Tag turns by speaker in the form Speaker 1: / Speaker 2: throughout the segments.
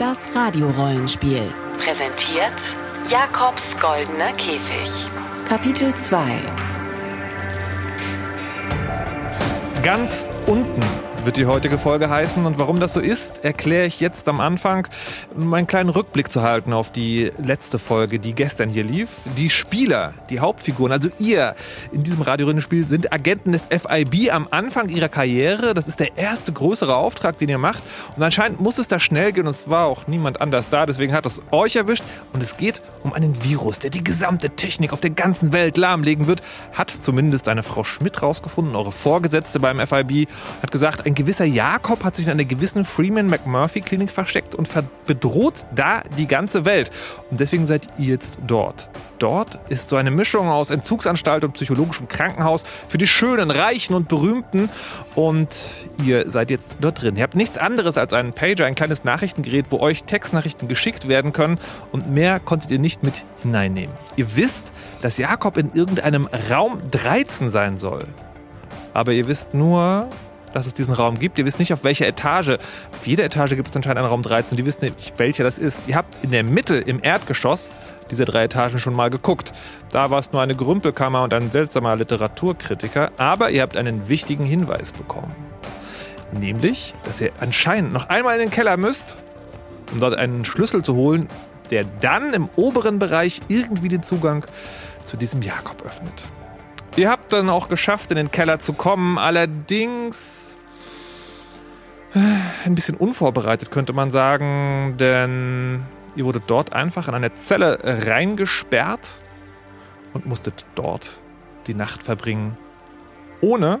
Speaker 1: Das Radiorollenspiel. Präsentiert Jakobs goldener Käfig. Kapitel 2.
Speaker 2: Ganz unten wird die heutige Folge heißen. Und warum das so ist, erkläre ich jetzt am Anfang, um einen kleinen Rückblick zu halten auf die letzte Folge, die gestern hier lief. Die Spieler, die Hauptfiguren, also ihr in diesem Radiorundenspiel sind Agenten des FIB am Anfang ihrer Karriere. Das ist der erste größere Auftrag, den ihr macht. Und anscheinend muss es da schnell gehen und es war auch niemand anders da. Deswegen hat es euch erwischt. Und es geht um einen Virus, der die gesamte Technik auf der ganzen Welt lahmlegen wird. Hat zumindest eine Frau Schmidt rausgefunden, eure Vorgesetzte beim FIB, hat gesagt, ein gewisser Jakob hat sich in einer gewissen Freeman McMurphy Klinik versteckt und bedroht da die ganze Welt. Und deswegen seid ihr jetzt dort. Dort ist so eine Mischung aus Entzugsanstalt und psychologischem Krankenhaus für die Schönen, Reichen und Berühmten. Und ihr seid jetzt dort drin. Ihr habt nichts anderes als einen Pager, ein kleines Nachrichtengerät, wo euch Textnachrichten geschickt werden können. Und mehr konntet ihr nicht mit hineinnehmen. Ihr wisst, dass Jakob in irgendeinem Raum 13 sein soll. Aber ihr wisst nur, dass es diesen Raum gibt. Ihr wisst nicht, auf welcher Etage. Auf jeder Etage gibt es anscheinend einen Raum 13 und ihr wisst nicht, welcher das ist. Ihr habt in der Mitte, im Erdgeschoss, diese drei Etagen schon mal geguckt. Da war es nur eine Gerümpelkammer und ein seltsamer Literaturkritiker, aber ihr habt einen wichtigen Hinweis bekommen. Nämlich, dass ihr anscheinend noch einmal in den Keller müsst, um dort einen Schlüssel zu holen, der dann im oberen Bereich irgendwie den Zugang zu diesem Jakob öffnet. Ihr habt dann auch geschafft, in den Keller zu kommen, allerdings äh, ein bisschen unvorbereitet, könnte man sagen, denn ihr wurdet dort einfach in eine Zelle reingesperrt und musstet dort die Nacht verbringen, ohne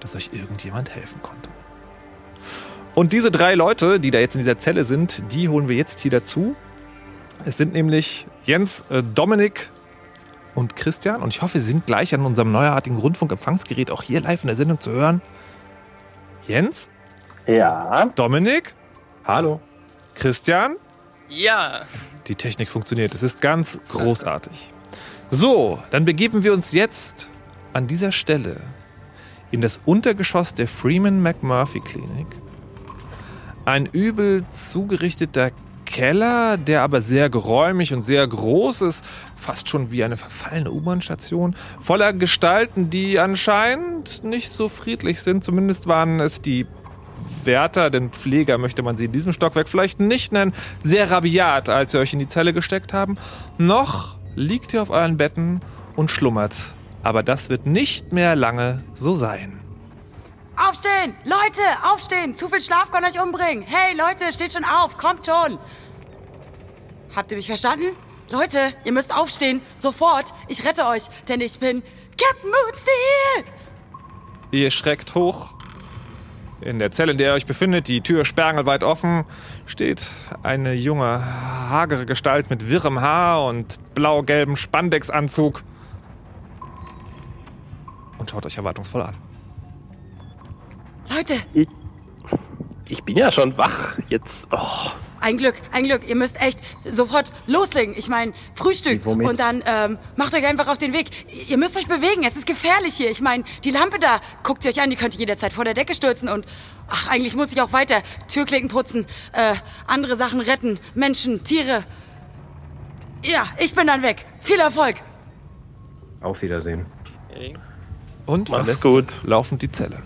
Speaker 2: dass euch irgendjemand helfen konnte. Und diese drei Leute, die da jetzt in dieser Zelle sind, die holen wir jetzt hier dazu. Es sind nämlich Jens, äh, Dominik und Christian. Und ich hoffe, Sie sind gleich an unserem neuartigen Rundfunkempfangsgerät auch hier live in der Sendung zu hören. Jens?
Speaker 3: Ja.
Speaker 2: Dominik?
Speaker 4: Hallo.
Speaker 2: Christian?
Speaker 5: Ja.
Speaker 2: Die Technik funktioniert. Es ist ganz großartig. So, dann begeben wir uns jetzt an dieser Stelle in das Untergeschoss der Freeman McMurphy Klinik. Ein übel zugerichteter Keller, der aber sehr geräumig und sehr groß ist, fast schon wie eine verfallene U-Bahn-Station, voller Gestalten, die anscheinend nicht so friedlich sind. Zumindest waren es die Wärter, den Pfleger möchte man sie in diesem Stockwerk vielleicht nicht nennen, sehr rabiat, als sie euch in die Zelle gesteckt haben. Noch liegt ihr auf euren Betten und schlummert. Aber das wird nicht mehr lange so sein.
Speaker 6: Aufstehen! Leute, aufstehen! Zu viel Schlaf kann euch umbringen! Hey, Leute, steht schon auf! Kommt schon! Habt ihr mich verstanden? Leute, ihr müsst aufstehen. Sofort. Ich rette euch, denn ich bin Captain Moonsteel.
Speaker 2: Ihr schreckt hoch. In der Zelle, in der ihr euch befindet, die Tür sperrangelweit offen, steht eine junge, hagere Gestalt mit wirrem Haar und blau-gelbem Spandexanzug und schaut euch erwartungsvoll an.
Speaker 6: Leute!
Speaker 3: Ich, ich bin ja schon wach. Jetzt. Oh.
Speaker 6: Ein Glück, ein Glück. Ihr müsst echt sofort loslegen. Ich meine, Frühstück.
Speaker 4: Womit?
Speaker 6: Und dann ähm, macht euch einfach auf den Weg. Ihr müsst euch bewegen. Es ist gefährlich hier. Ich meine, die Lampe da, guckt sie euch an, die könnte jederzeit vor der Decke stürzen. Und ach, eigentlich muss ich auch weiter Türklinken putzen, äh, andere Sachen retten, Menschen, Tiere. Ja, ich bin dann weg. Viel Erfolg.
Speaker 4: Auf Wiedersehen.
Speaker 2: Und
Speaker 3: Mach's
Speaker 2: verlässt
Speaker 3: gut.
Speaker 2: laufend die Zelle.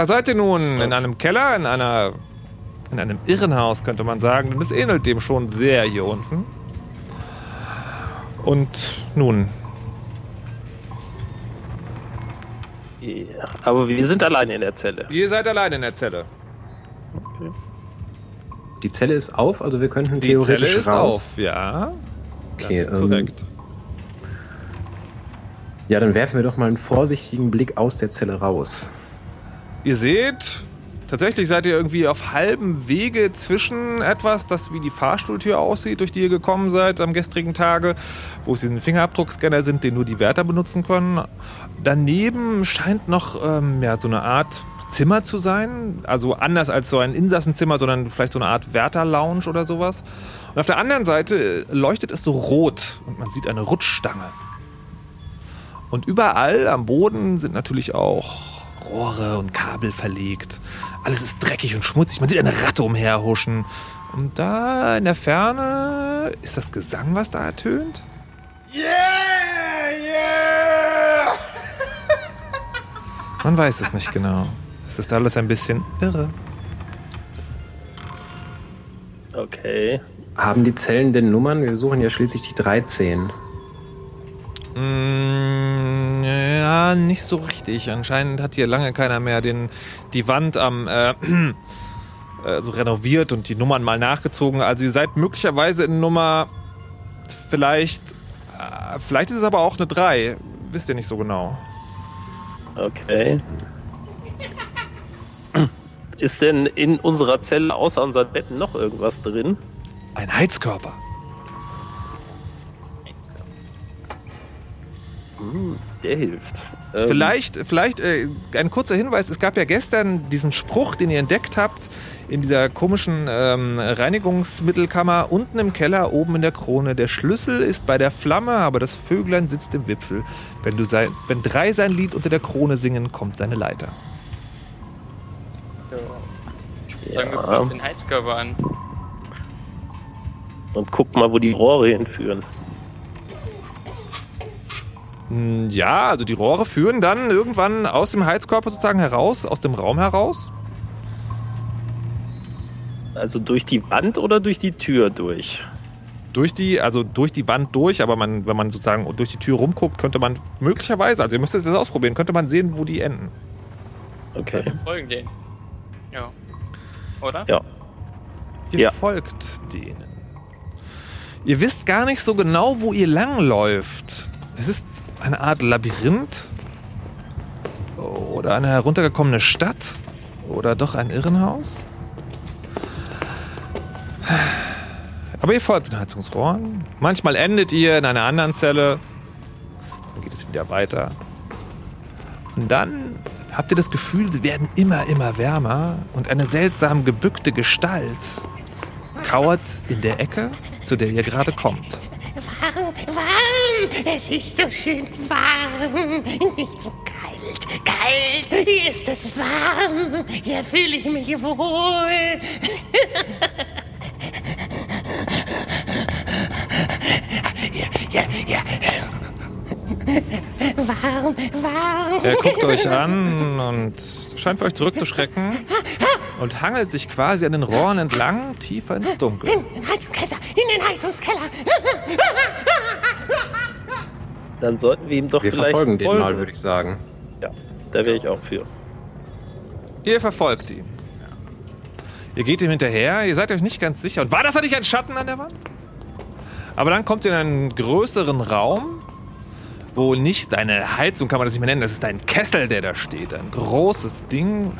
Speaker 2: Da seid ihr nun in einem Keller, in einer in einem Irrenhaus, könnte man sagen, denn es ähnelt dem schon sehr hier unten. Und nun,
Speaker 3: Ja, aber wir sind alleine in der Zelle.
Speaker 2: ihr seid allein in der Zelle.
Speaker 4: Die Zelle ist auf, also wir könnten
Speaker 2: Die
Speaker 4: theoretisch
Speaker 2: Zelle ist
Speaker 4: raus.
Speaker 2: auf, ja.
Speaker 4: Okay,
Speaker 2: das ist
Speaker 4: ähm,
Speaker 2: korrekt.
Speaker 4: Ja, dann werfen wir doch mal einen vorsichtigen Blick aus der Zelle raus.
Speaker 2: Ihr seht, tatsächlich seid ihr irgendwie auf halbem Wege zwischen etwas, das wie die Fahrstuhltür aussieht, durch die ihr gekommen seid am gestrigen Tage, wo es diesen Fingerabdruckscanner sind, den nur die Wärter benutzen können. Daneben scheint noch ähm, ja, so eine Art Zimmer zu sein, also anders als so ein Insassenzimmer, sondern vielleicht so eine Art Wärterlounge oder sowas. Und auf der anderen Seite leuchtet es so rot und man sieht eine Rutschstange. Und überall am Boden sind natürlich auch Rohre und Kabel verlegt. Alles ist dreckig und schmutzig. Man sieht eine Ratte umherhuschen. Und da in der Ferne ist das Gesang, was da ertönt? Yeah, yeah! Man weiß es nicht genau. Es ist alles ein bisschen irre.
Speaker 3: Okay.
Speaker 4: Haben die Zellen denn Nummern? Wir suchen ja schließlich die 13.
Speaker 2: Mm, ja, nicht so richtig. Anscheinend hat hier lange keiner mehr den, die Wand am äh, äh, so renoviert und die Nummern mal nachgezogen. Also ihr seid möglicherweise in Nummer vielleicht, äh, vielleicht ist es aber auch eine 3. Wisst ihr nicht so genau.
Speaker 3: Okay. Ist denn in unserer Zelle außer unseren Betten noch irgendwas drin?
Speaker 2: Ein Heizkörper.
Speaker 3: Der hilft. Ähm,
Speaker 2: Vielleicht, vielleicht äh, ein kurzer Hinweis. Es gab ja gestern diesen Spruch, den ihr entdeckt habt, in dieser komischen ähm, Reinigungsmittelkammer unten im Keller, oben in der Krone. Der Schlüssel ist bei der Flamme, aber das Vöglein sitzt im Wipfel. Wenn, du sein, wenn drei sein Lied unter der Krone singen, kommt seine Leiter.
Speaker 5: Sagen wir kurz den Heizkörper an.
Speaker 3: Und guck mal, wo die Rohre hinführen.
Speaker 2: Hm, Ja, also die Rohre führen dann irgendwann aus dem Heizkörper sozusagen heraus, aus dem Raum heraus.
Speaker 3: Also durch die Wand oder durch die Tür durch?
Speaker 2: Durch die, also durch die Wand durch, aber man, wenn man sozusagen durch die Tür rumguckt, könnte man möglicherweise, also ihr müsst das ausprobieren, könnte man sehen, wo die enden.
Speaker 3: Okay.
Speaker 5: Wir folgen denen. Ja. Oder?
Speaker 3: Ja.
Speaker 2: Ihr
Speaker 3: Ja.
Speaker 2: folgt denen. Ihr wisst gar nicht so genau, wo ihr langläuft. Es ist eine Art Labyrinth oder eine heruntergekommene Stadt oder doch ein Irrenhaus. Aber ihr folgt den Heizungsrohren. Manchmal endet ihr in einer anderen Zelle. Dann geht es wieder weiter. Und dann habt ihr das Gefühl, sie werden immer, immer wärmer und eine seltsam gebückte Gestalt kauert in der Ecke, zu der ihr gerade kommt.
Speaker 7: Warm, warm, es ist so schön warm. Nicht so kalt, kalt, hier ist es warm. Hier fühle ich mich wohl. Ja, ja, ja. Warm, warm.
Speaker 2: Er guckt euch an und scheint für euch zurückzuschrecken und hangelt sich quasi an den Rohren entlang, tiefer ins Dunkel.
Speaker 7: In den Heizungskeller, in den Heizungskeller.
Speaker 3: Dann sollten wir ihm doch
Speaker 4: Wir
Speaker 3: vielleicht
Speaker 4: verfolgen den
Speaker 3: folgen.
Speaker 4: mal, würde ich sagen.
Speaker 3: Ja, da wäre ich auch für.
Speaker 2: Ihr verfolgt ihn. Ihr geht ihm hinterher, ihr seid euch nicht ganz sicher. Und war das da nicht ein Schatten an der Wand? Aber dann kommt ihr in einen größeren Raum, wo nicht eine Heizung, kann man das nicht mehr nennen, das ist ein Kessel, der da steht. Ein großes Ding,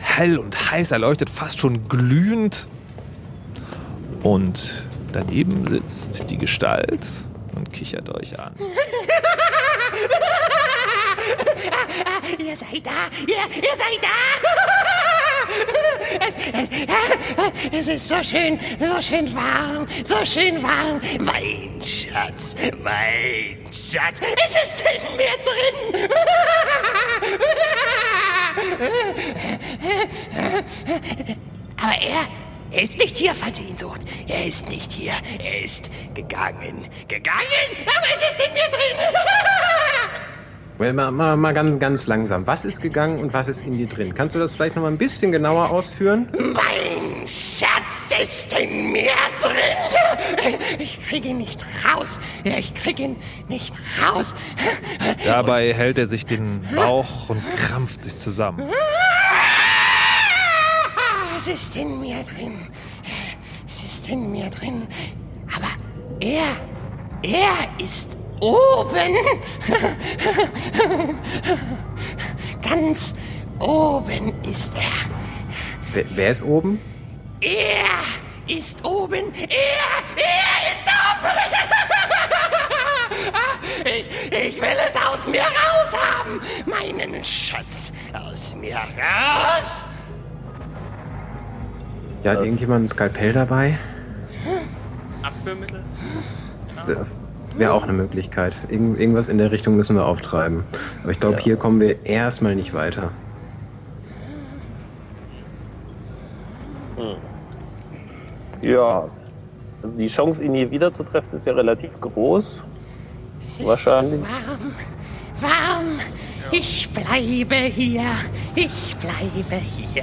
Speaker 2: hell und heiß erleuchtet, fast schon glühend. Und daneben sitzt die Gestalt und kichert euch an.
Speaker 7: Ihr seid da, ihr, ihr seid da. Es, es, es ist so schön, so schön warm, so schön warm. Mein Schatz, mein Schatz, es ist in mir drin. Aber er, er ist nicht hier, falls ihr ihn sucht. Er ist nicht hier. Er ist gegangen. Gegangen? Aber es ist in mir drin.
Speaker 4: Well, mal, mal, mal ganz, ganz langsam. Was ist gegangen und was ist in dir drin? Kannst du das vielleicht noch mal ein bisschen genauer ausführen?
Speaker 7: Mein Schatz ist in mir drin. Ich kriege ihn nicht raus. Ich kriege ihn nicht raus.
Speaker 2: Dabei hält er sich den Bauch und krampft sich zusammen.
Speaker 7: Es ist in mir drin. Es ist in mir drin. Aber er, er ist oben. Ganz oben ist er.
Speaker 4: Wer, wer ist oben?
Speaker 7: Er ist oben. Er, er ist oben. Ich, ich will es aus mir raus haben. Meinen Schatz aus mir raus.
Speaker 4: Ja, hat irgendjemand ein Skalpell dabei?
Speaker 5: Abführmittel?
Speaker 4: D- wäre auch eine Möglichkeit. Irgend, irgendwas in der Richtung müssen wir auftreiben. Aber ich glaube,
Speaker 3: Ja.
Speaker 4: hier kommen wir erstmal nicht weiter.
Speaker 3: Ja. Also die Chance, ihn hier wieder zu treffen, ist ja relativ groß.
Speaker 7: Es ist
Speaker 3: Wahrscheinlich.
Speaker 7: warm, warm. Ich bleibe hier, ich bleibe hier.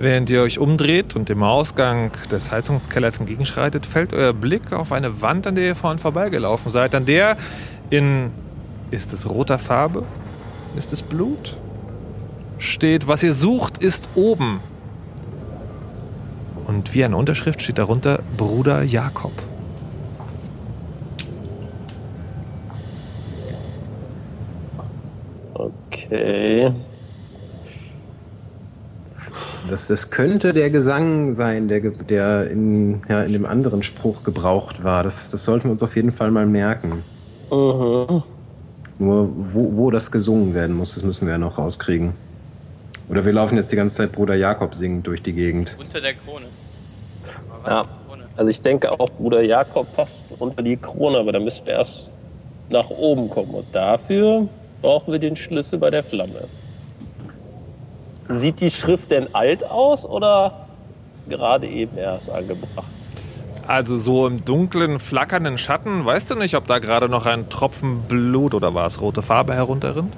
Speaker 2: Während ihr euch umdreht und dem Ausgang des Heizungskellers entgegenschreitet, fällt euer Blick auf eine Wand, an der ihr vorhin vorbeigelaufen seid, an der in, ist es roter Farbe? Ist es Blut? Steht, was ihr sucht, ist oben. Und wie eine Unterschrift steht darunter Bruder Jakob.
Speaker 3: Okay.
Speaker 4: Das, das könnte der Gesang sein, der, der in, ja, in dem anderen Spruch gebraucht war. Das, das sollten wir uns auf jeden Fall mal merken.
Speaker 3: Mhm.
Speaker 4: Nur wo, wo das gesungen werden muss, das müssen wir ja noch rauskriegen. Oder wir laufen jetzt die ganze Zeit Bruder Jakob singend durch die Gegend.
Speaker 5: Unter der Krone.
Speaker 3: Ja. Also ich denke auch, Bruder Jakob passt unter die Krone, aber da müssen wir erst nach oben kommen. Und dafür brauchen wir den Schlüssel bei der Flamme. Sieht die Schrift denn alt aus oder gerade eben erst angebracht?
Speaker 2: Also so im dunklen, flackernden Schatten, weißt du nicht, ob da gerade noch ein Tropfen Blut oder was, rote Farbe herunterrinnt?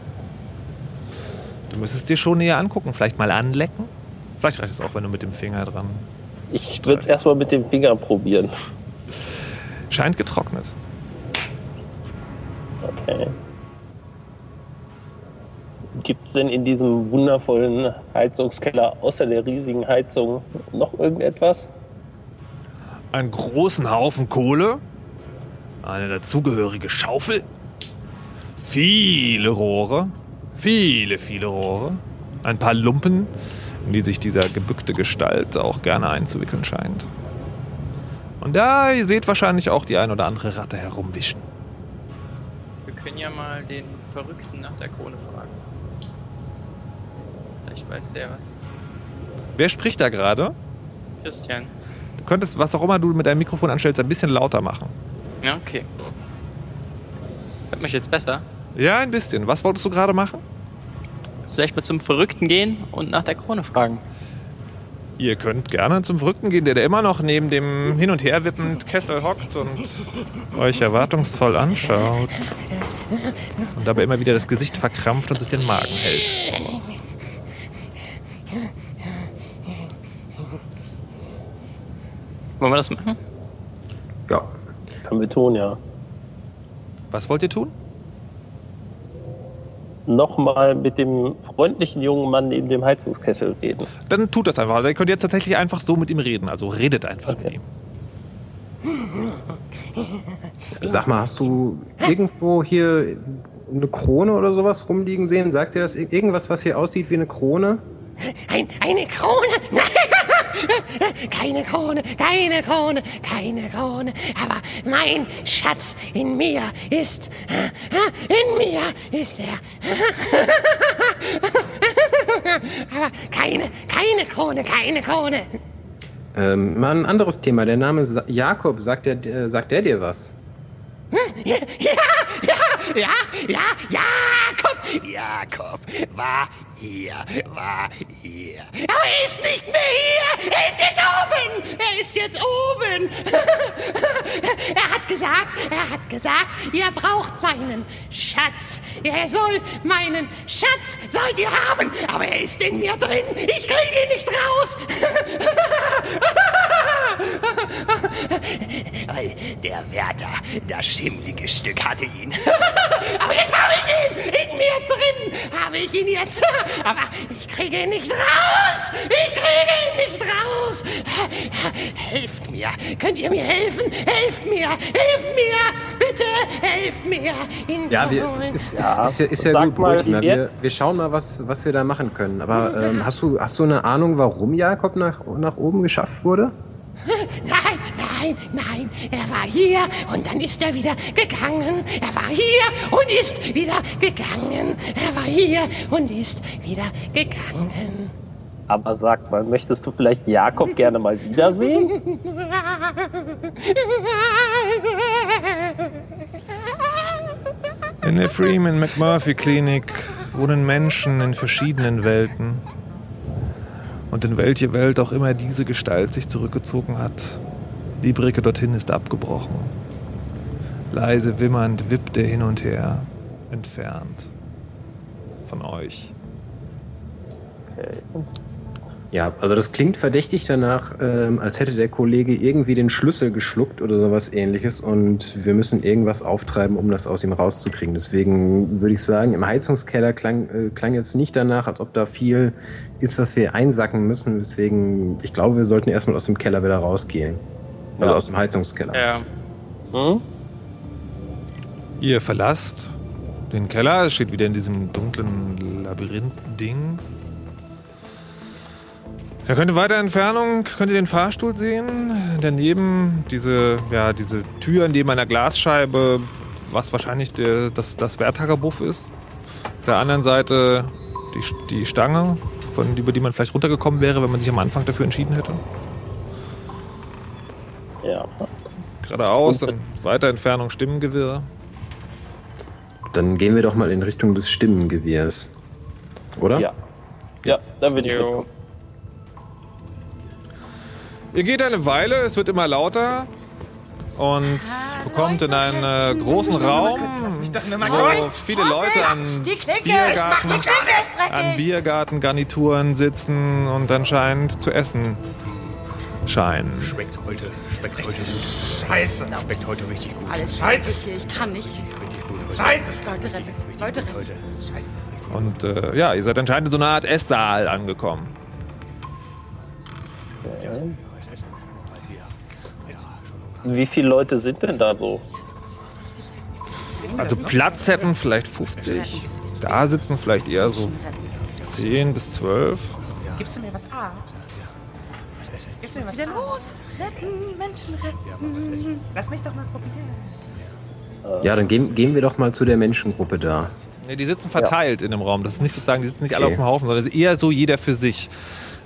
Speaker 2: Du müsstest dir schon näher angucken, vielleicht mal anlecken. Vielleicht reicht es auch, wenn du mit dem Finger dran.
Speaker 3: Ich würde es erstmal mit dem Finger probieren.
Speaker 2: Scheint getrocknet.
Speaker 3: Okay. Gibt es denn in diesem wundervollen Heizungskeller außer der riesigen Heizung noch irgendetwas?
Speaker 2: Einen großen Haufen Kohle, eine dazugehörige Schaufel, viele Rohre, viele, viele Rohre, ein paar Lumpen, in die sich dieser gebückte Gestalt auch gerne einzuwickeln scheint. Und da, ihr seht wahrscheinlich auch die ein oder andere Ratte herumwischen.
Speaker 5: Wir können ja mal den Verrückten nach der Krone fragen. Weiß der was.
Speaker 2: Wer spricht da gerade?
Speaker 5: Christian.
Speaker 2: Du könntest, was auch immer du mit deinem Mikrofon anstellst, ein bisschen lauter machen.
Speaker 5: Ja, okay. Hört mich jetzt besser?
Speaker 2: Ja, ein bisschen. Was wolltest du gerade machen?
Speaker 5: Vielleicht mal zum Verrückten gehen und nach der Krone fragen.
Speaker 2: Ihr könnt gerne zum Verrückten gehen, der da immer noch neben dem hin und her wippend Kessel hockt und euch erwartungsvoll anschaut. Und dabei immer wieder das Gesicht verkrampft und sich den Magen hält.
Speaker 5: Wollen wir das machen?
Speaker 4: Ja.
Speaker 3: Können wir tun, ja.
Speaker 2: Was wollt ihr tun?
Speaker 3: Nochmal mit dem freundlichen jungen Mann neben dem Heizungskessel reden.
Speaker 2: Dann tut das einfach. Ihr könnt jetzt tatsächlich einfach so mit ihm reden. Also redet einfach mit ihm.
Speaker 4: Sag mal, hast du irgendwo hier eine Krone oder sowas rumliegen sehen? Sagt dir das ir- irgendwas, was hier aussieht wie eine Krone?
Speaker 7: Ein, eine Krone? keine Krone, keine Krone, keine Krone. Aber mein Schatz in mir ist, in mir ist er. Aber keine, keine Krone, keine Krone.
Speaker 4: Ähm, mal ein anderes Thema. Der Name Sa Jakob, sagt der, äh, sagt der dir was?
Speaker 7: Ja, ja, ja, ja, Jakob, Jakob war hier, war hier. Aber er ist nicht mehr hier. Er ist jetzt oben. Er ist jetzt oben. er hat gesagt, er hat gesagt, ihr braucht meinen Schatz. Er soll meinen Schatz, sollt ihr haben. Aber er ist in mir drin. Ich kriege ihn nicht raus. Der Wärter, das schimmlige Stück, hatte ihn. Aber jetzt habe ich ihn! In mir drin habe ich ihn jetzt. Aber ich kriege ihn nicht raus! Ich kriege ihn nicht raus! Helft mir! Könnt ihr mir helfen? Helft mir! Helft mir! Bitte helft mir! Ihn
Speaker 4: Ja,
Speaker 7: zu
Speaker 4: wir,
Speaker 7: holen.
Speaker 4: ist, ist,
Speaker 3: Ja,
Speaker 4: ist ja, ist ja gut,
Speaker 3: mal,
Speaker 4: Brüchner.
Speaker 3: wie
Speaker 4: Wir,
Speaker 3: wir-
Speaker 4: schauen mal, was, was wir da machen können. Aber ähm, hast, du, hast du eine Ahnung, warum Jakob nach, nach oben geschafft wurde?
Speaker 7: Nein, nein, nein, er war hier und dann ist er wieder gegangen. Er war hier und ist wieder gegangen. Er war hier und ist wieder gegangen.
Speaker 3: Aber sag mal, möchtest du vielleicht Jakob gerne mal wiedersehen?
Speaker 2: In der Freeman McMurphy Klinik wohnen Menschen in verschiedenen Welten. Und in welche Welt auch immer diese Gestalt sich zurückgezogen hat, die Brücke dorthin ist abgebrochen. Leise wimmernd wippt er hin und her, entfernt von euch.
Speaker 4: Ja, also das klingt verdächtig danach, ähm, als hätte der Kollege irgendwie den Schlüssel geschluckt oder sowas ähnliches und wir müssen irgendwas auftreiben, um das aus ihm rauszukriegen. Deswegen würde ich sagen, im Heizungskeller klang, äh, klang es nicht danach, als ob da viel ist, was wir einsacken müssen. Deswegen, ich glaube, wir sollten erstmal aus dem Keller wieder rausgehen. Also
Speaker 3: Ja.
Speaker 4: aus dem Heizungskeller.
Speaker 5: Ja.
Speaker 3: Hm?
Speaker 2: Ihr verlasst den Keller, es steht wieder in diesem dunklen Labyrinth-Ding. Da könnt ihr weiter Entfernung, könnt ihr den Fahrstuhl sehen. Daneben diese, ja, diese Tür neben einer Glasscheibe, was wahrscheinlich der, das, das Werttagerbuff ist. Auf der anderen Seite die, die Stange, von, über die man vielleicht runtergekommen wäre, wenn man sich am Anfang dafür entschieden hätte.
Speaker 3: Ja.
Speaker 2: Geradeaus, dann weiter Entfernung Stimmengewirr.
Speaker 4: Dann gehen wir doch mal in Richtung des Stimmengewirrs. Oder?
Speaker 3: Ja. Ja, da würde ich
Speaker 5: Jo.
Speaker 2: Ihr geht eine Weile, es wird immer lauter und bekommt in einen äh, großen Raum, wo viele Leute an! Biergarten, an! Biergartengarnituren sitzen und anscheinend zu essen scheinen.
Speaker 7: Schmeckt heute, heute gut. Scheiße. Schmeckt heute richtig gut.
Speaker 6: Alles
Speaker 7: Scheiße.
Speaker 6: hier, ich kann nicht.
Speaker 7: Richtig gut heute. Scheiße.
Speaker 6: Leute retten, Leute retten.
Speaker 7: Heute. Scheiße.
Speaker 2: Und äh, ja, ihr seid anscheinend in so einer Art Esssaal angekommen.
Speaker 3: Wie viele Leute sind denn da so?
Speaker 2: Also Platz hätten vielleicht 50. Da sitzen vielleicht eher so 10 bis 12.
Speaker 8: Gibst du mir was A? Gibst du mir was wieder los? Retten, Menschen retten. Lass mich doch mal probieren.
Speaker 4: Ja, dann gehen, gehen wir doch mal zu der Menschengruppe da.
Speaker 2: Nee, die sitzen verteilt in dem Raum. Das ist nicht sozusagen, die sitzen nicht alle
Speaker 4: Okay.
Speaker 2: auf dem Haufen, sondern es ist eher so jeder für sich.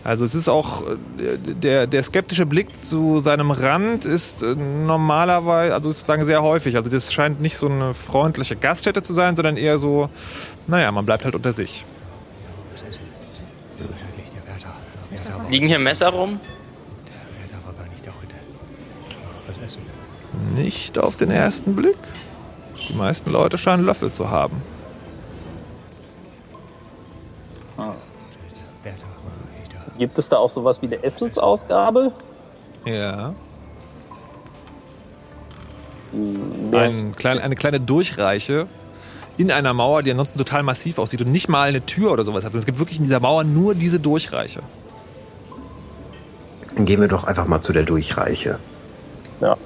Speaker 2: Also es ist auch äh, der, der skeptische Blick zu seinem Rand ist äh, normalerweise, also ist sozusagen sehr häufig. Also das scheint nicht so eine freundliche Gaststätte zu sein, sondern eher so, naja, man bleibt halt unter sich.
Speaker 5: Liegen hier Messer rum?
Speaker 7: Nicht
Speaker 2: auf den ersten Blick. Die meisten Leute scheinen Löffel zu haben.
Speaker 3: Gibt es da auch sowas wie eine Essensausgabe?
Speaker 2: Ja.
Speaker 3: Wer-
Speaker 2: Ein klein, eine kleine Durchreiche in einer Mauer, die ansonsten total massiv aussieht und nicht mal eine Tür oder sowas hat. Es gibt wirklich in dieser Mauer nur diese Durchreiche.
Speaker 4: Dann gehen wir doch einfach mal zu der Durchreiche.
Speaker 3: Ja.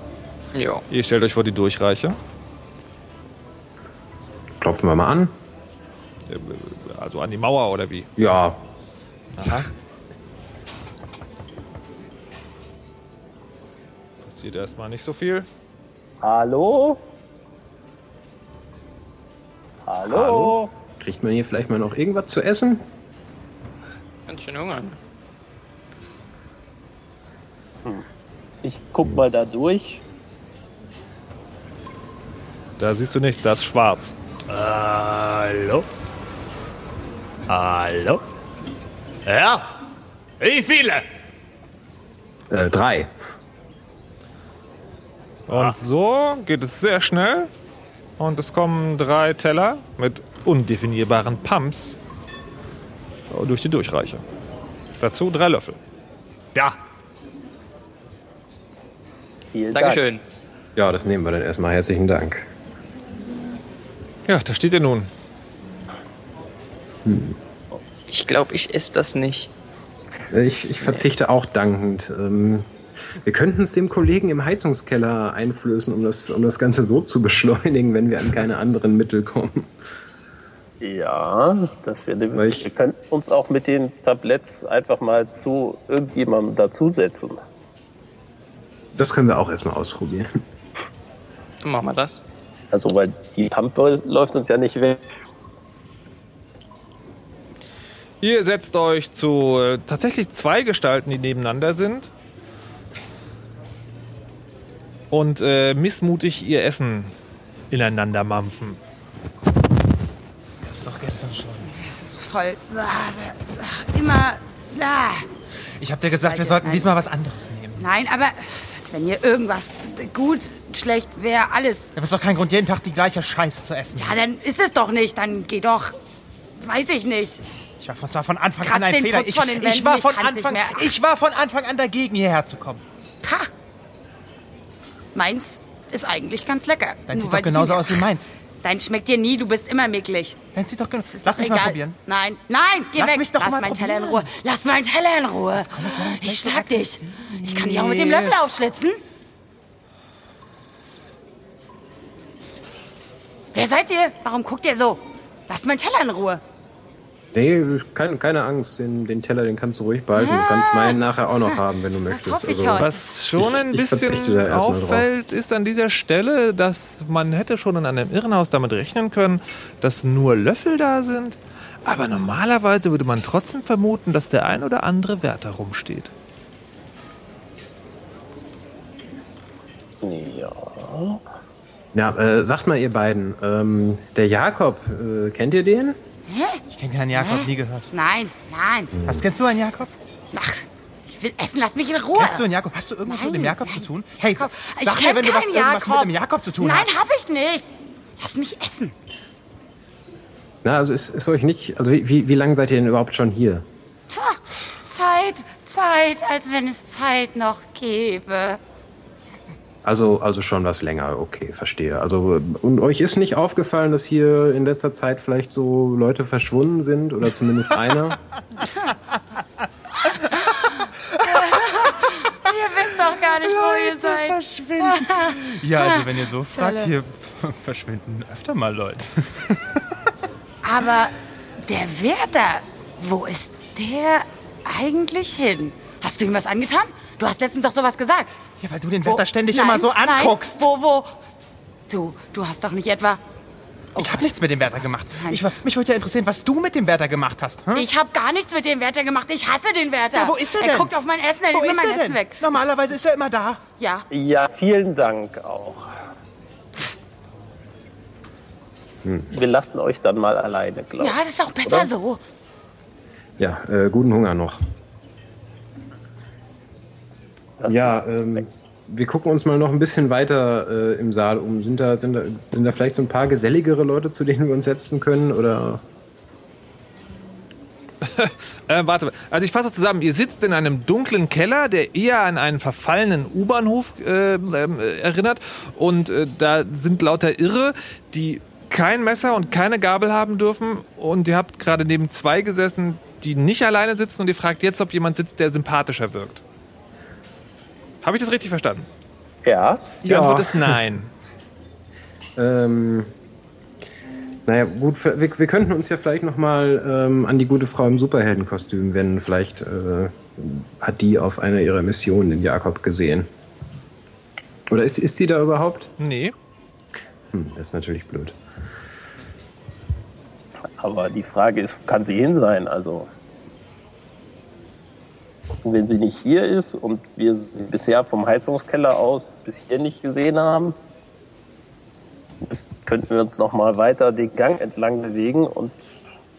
Speaker 5: Jo.
Speaker 2: Ihr stellt euch vor die Durchreiche.
Speaker 4: Klopfen wir mal an.
Speaker 2: Also an die Mauer oder wie?
Speaker 4: Ja,
Speaker 2: Aha. Passiert erstmal nicht so viel.
Speaker 3: Hallo? Hallo?
Speaker 4: Hallo? kriegt man hier vielleicht mal noch irgendwas zu essen?
Speaker 5: Ganz schön hungern.
Speaker 3: Ich guck mal da durch.
Speaker 2: Da siehst du nichts, das ist schwarz.
Speaker 7: Hallo? Hallo? Ja? Wie viele?
Speaker 4: Äh, drei.
Speaker 2: Und so geht es sehr schnell. Und es kommen drei Teller mit undefinierbaren Pumps durch die Durchreiche. Dazu drei Löffel.
Speaker 7: Ja.
Speaker 3: Vielen Dank.
Speaker 5: Dankeschön.
Speaker 4: Ja, das nehmen wir dann erstmal. Herzlichen Dank.
Speaker 2: Ja, da steht ihr nun.
Speaker 5: Ich glaube, ich esse das nicht.
Speaker 4: Ich, ich verzichte auch dankend. Ähm, wir könnten es dem Kollegen im Heizungskeller einflößen, um das, um das Ganze so zu beschleunigen, wenn wir an keine anderen Mittel kommen.
Speaker 3: Ja, das wäre
Speaker 4: Weil ich-
Speaker 3: Wir können uns auch mit den Tabletts einfach mal zu irgendjemandem dazusetzen.
Speaker 4: Das können wir auch erstmal ausprobieren.
Speaker 5: Dann machen wir das.
Speaker 3: Also, weil die Pampe läuft uns ja nicht weg.
Speaker 2: Ihr setzt euch zu äh, tatsächlich zwei Gestalten, die nebeneinander sind. Und äh, missmutig ihr Essen ineinander mampfen.
Speaker 8: das denn schon?
Speaker 6: Es ist voll. ah, Immer. ah.
Speaker 8: Ich hab dir gesagt, wir sollten diesmal was anderes nehmen.
Speaker 6: Nein, aber als wenn hier irgendwas gut, schlecht wäre, alles.
Speaker 8: Aber ist doch kein Grund, jeden Tag die gleiche Scheiße zu essen.
Speaker 6: Ja, dann ist es doch nicht. Dann geh doch. Weiß ich nicht.
Speaker 8: Ich war von, war von Anfang
Speaker 6: Kratz
Speaker 8: an ein Fehler. Ich, ich, war von Anfang, ich war von Anfang an dagegen, hierher zu kommen.
Speaker 6: Ha! Meins ist eigentlich ganz lecker.
Speaker 8: Dein
Speaker 6: Nur
Speaker 8: sieht doch genauso aus wie meins.
Speaker 6: Dein schmeckt dir nie, du bist immer micklig.
Speaker 8: Dein sieht doch.
Speaker 6: Ist
Speaker 8: Lass mich mal
Speaker 6: egal.
Speaker 8: probieren.
Speaker 6: Nein, nein, geh
Speaker 8: Lass
Speaker 6: weg.
Speaker 8: mich doch
Speaker 6: Lass
Speaker 8: mal
Speaker 6: meinen Teller in. Ruhe. Lass meinen Teller in Ruhe. Ich schlag dich. Ich kann dich auch mit dem Löffel aufschlitzen. Wer seid ihr? Warum guckt ihr so? Lasst meinen Teller in Ruhe.
Speaker 4: Nee, keine, keine Angst, den, den Teller, den kannst du ruhig behalten. Du kannst meinen nachher auch noch haben, wenn du möchtest. Also.
Speaker 2: Was schon ein
Speaker 4: Ich-
Speaker 2: bisschen auffällt, ist an dieser Stelle, dass man hätte schon in einem Irrenhaus damit rechnen können, dass nur Löffel da sind. Aber normalerweise würde man trotzdem vermuten, dass der ein oder andere Wärter rumsteht.
Speaker 3: Ja.
Speaker 4: Ja, äh, sagt mal ihr beiden, ähm, der Jakob, äh, kennt ihr den?
Speaker 8: Ich kenne keinen Jakob, nie gehört.
Speaker 6: Nein, nein.
Speaker 8: Was kennst du einen Jakob?
Speaker 6: Ach, ich will essen, lass mich in Ruhe.
Speaker 8: Kennst du einen Jakob? Hast du irgendwas mit dem Jakob
Speaker 6: nein.
Speaker 8: zu tun? Hey,
Speaker 6: Jakob. Ich
Speaker 8: sag mir, wenn du was,
Speaker 6: keinen
Speaker 8: irgendwas mit
Speaker 6: Jakob.
Speaker 8: dem Jakob zu tun
Speaker 6: Nein,
Speaker 8: hast.
Speaker 6: hab ich nicht. Lass mich essen.
Speaker 4: Na, also ist, ist euch nicht, also wie, wie, wie lange seid ihr denn überhaupt schon hier?
Speaker 6: Tja, Zeit, Zeit, als wenn es Zeit noch gäbe.
Speaker 4: Also, also schon was länger, okay, verstehe. Also, und euch ist nicht aufgefallen, dass hier in letzter Zeit vielleicht so Leute verschwunden sind oder zumindest einer?
Speaker 6: Ihr wisst doch gar nicht, wo ihr seid.
Speaker 8: verschwinden. Ja, also wenn ihr so fragt, hier verschwinden öfter mal Leute.
Speaker 6: Aber der Wärter, wo ist der eigentlich hin? Hast du ihm was angetan? Du hast letztens doch sowas gesagt.
Speaker 8: Ja, weil du den
Speaker 6: Wo-
Speaker 8: Wetter ständig
Speaker 6: Nein,
Speaker 8: immer so
Speaker 6: nein.
Speaker 8: anguckst.
Speaker 6: Wo, wo? Du, du hast doch nicht etwa...
Speaker 8: Ich habe nichts mit dem Wärter gemacht.
Speaker 6: Nein.
Speaker 8: Ich, war- mich würde ja interessieren, was du mit dem Wärter gemacht hast. Hm?
Speaker 6: Ich habe gar nichts mit dem Wärter gemacht. Ich hasse den Wärter.
Speaker 8: Ja, wo ist er
Speaker 6: Er
Speaker 8: denn?
Speaker 6: guckt auf mein Essen, er
Speaker 8: Wo
Speaker 6: nimmt mir
Speaker 8: ist
Speaker 6: mein
Speaker 8: er
Speaker 6: Essen
Speaker 8: denn?
Speaker 6: weg.
Speaker 8: Normalerweise ist er immer da.
Speaker 6: Ja,
Speaker 3: Ja, vielen Dank auch. Wir lassen euch dann mal alleine, glaube
Speaker 6: ja,
Speaker 3: ich.
Speaker 6: das ist auch besser
Speaker 3: Oder?
Speaker 6: so.
Speaker 4: Ja, äh, guten Hunger noch.
Speaker 3: Das
Speaker 4: Ja, ähm, wir gucken uns mal noch ein bisschen weiter äh, im Saal um. Sind da, sind, da, sind da vielleicht so ein paar geselligere Leute, zu denen wir uns setzen können? Oder
Speaker 2: Äh, warte, also ich fasse zusammen. Ihr sitzt in einem dunklen Keller, der eher an einen verfallenen U-Bahnhof äh, äh, erinnert. Und äh, da sind lauter Irre, die kein Messer und keine Gabel haben dürfen. Und ihr habt gerade neben zwei gesessen, die nicht alleine sitzen. Und ihr fragt jetzt, ob jemand sitzt, der sympathischer wirkt. Habe ich das richtig verstanden?
Speaker 3: Ja,
Speaker 2: Die
Speaker 4: Ja.
Speaker 2: Antwort ist nein.
Speaker 4: Ähm, naja, gut, wir, wir könnten uns ja vielleicht nochmal ähm, an die gute Frau im Superheldenkostüm wenden. Vielleicht äh, hat die auf einer ihrer Missionen den Jakob gesehen. Oder ist, ist sie da überhaupt?
Speaker 2: Nee.
Speaker 4: Hm, das ist natürlich blöd.
Speaker 3: aber die Frage ist, kann sie hin sein? Also, wenn sie nicht hier ist und wir sie bisher vom Heizungskeller aus bis hier nicht gesehen haben, könnten wir uns noch mal weiter den Gang entlang bewegen und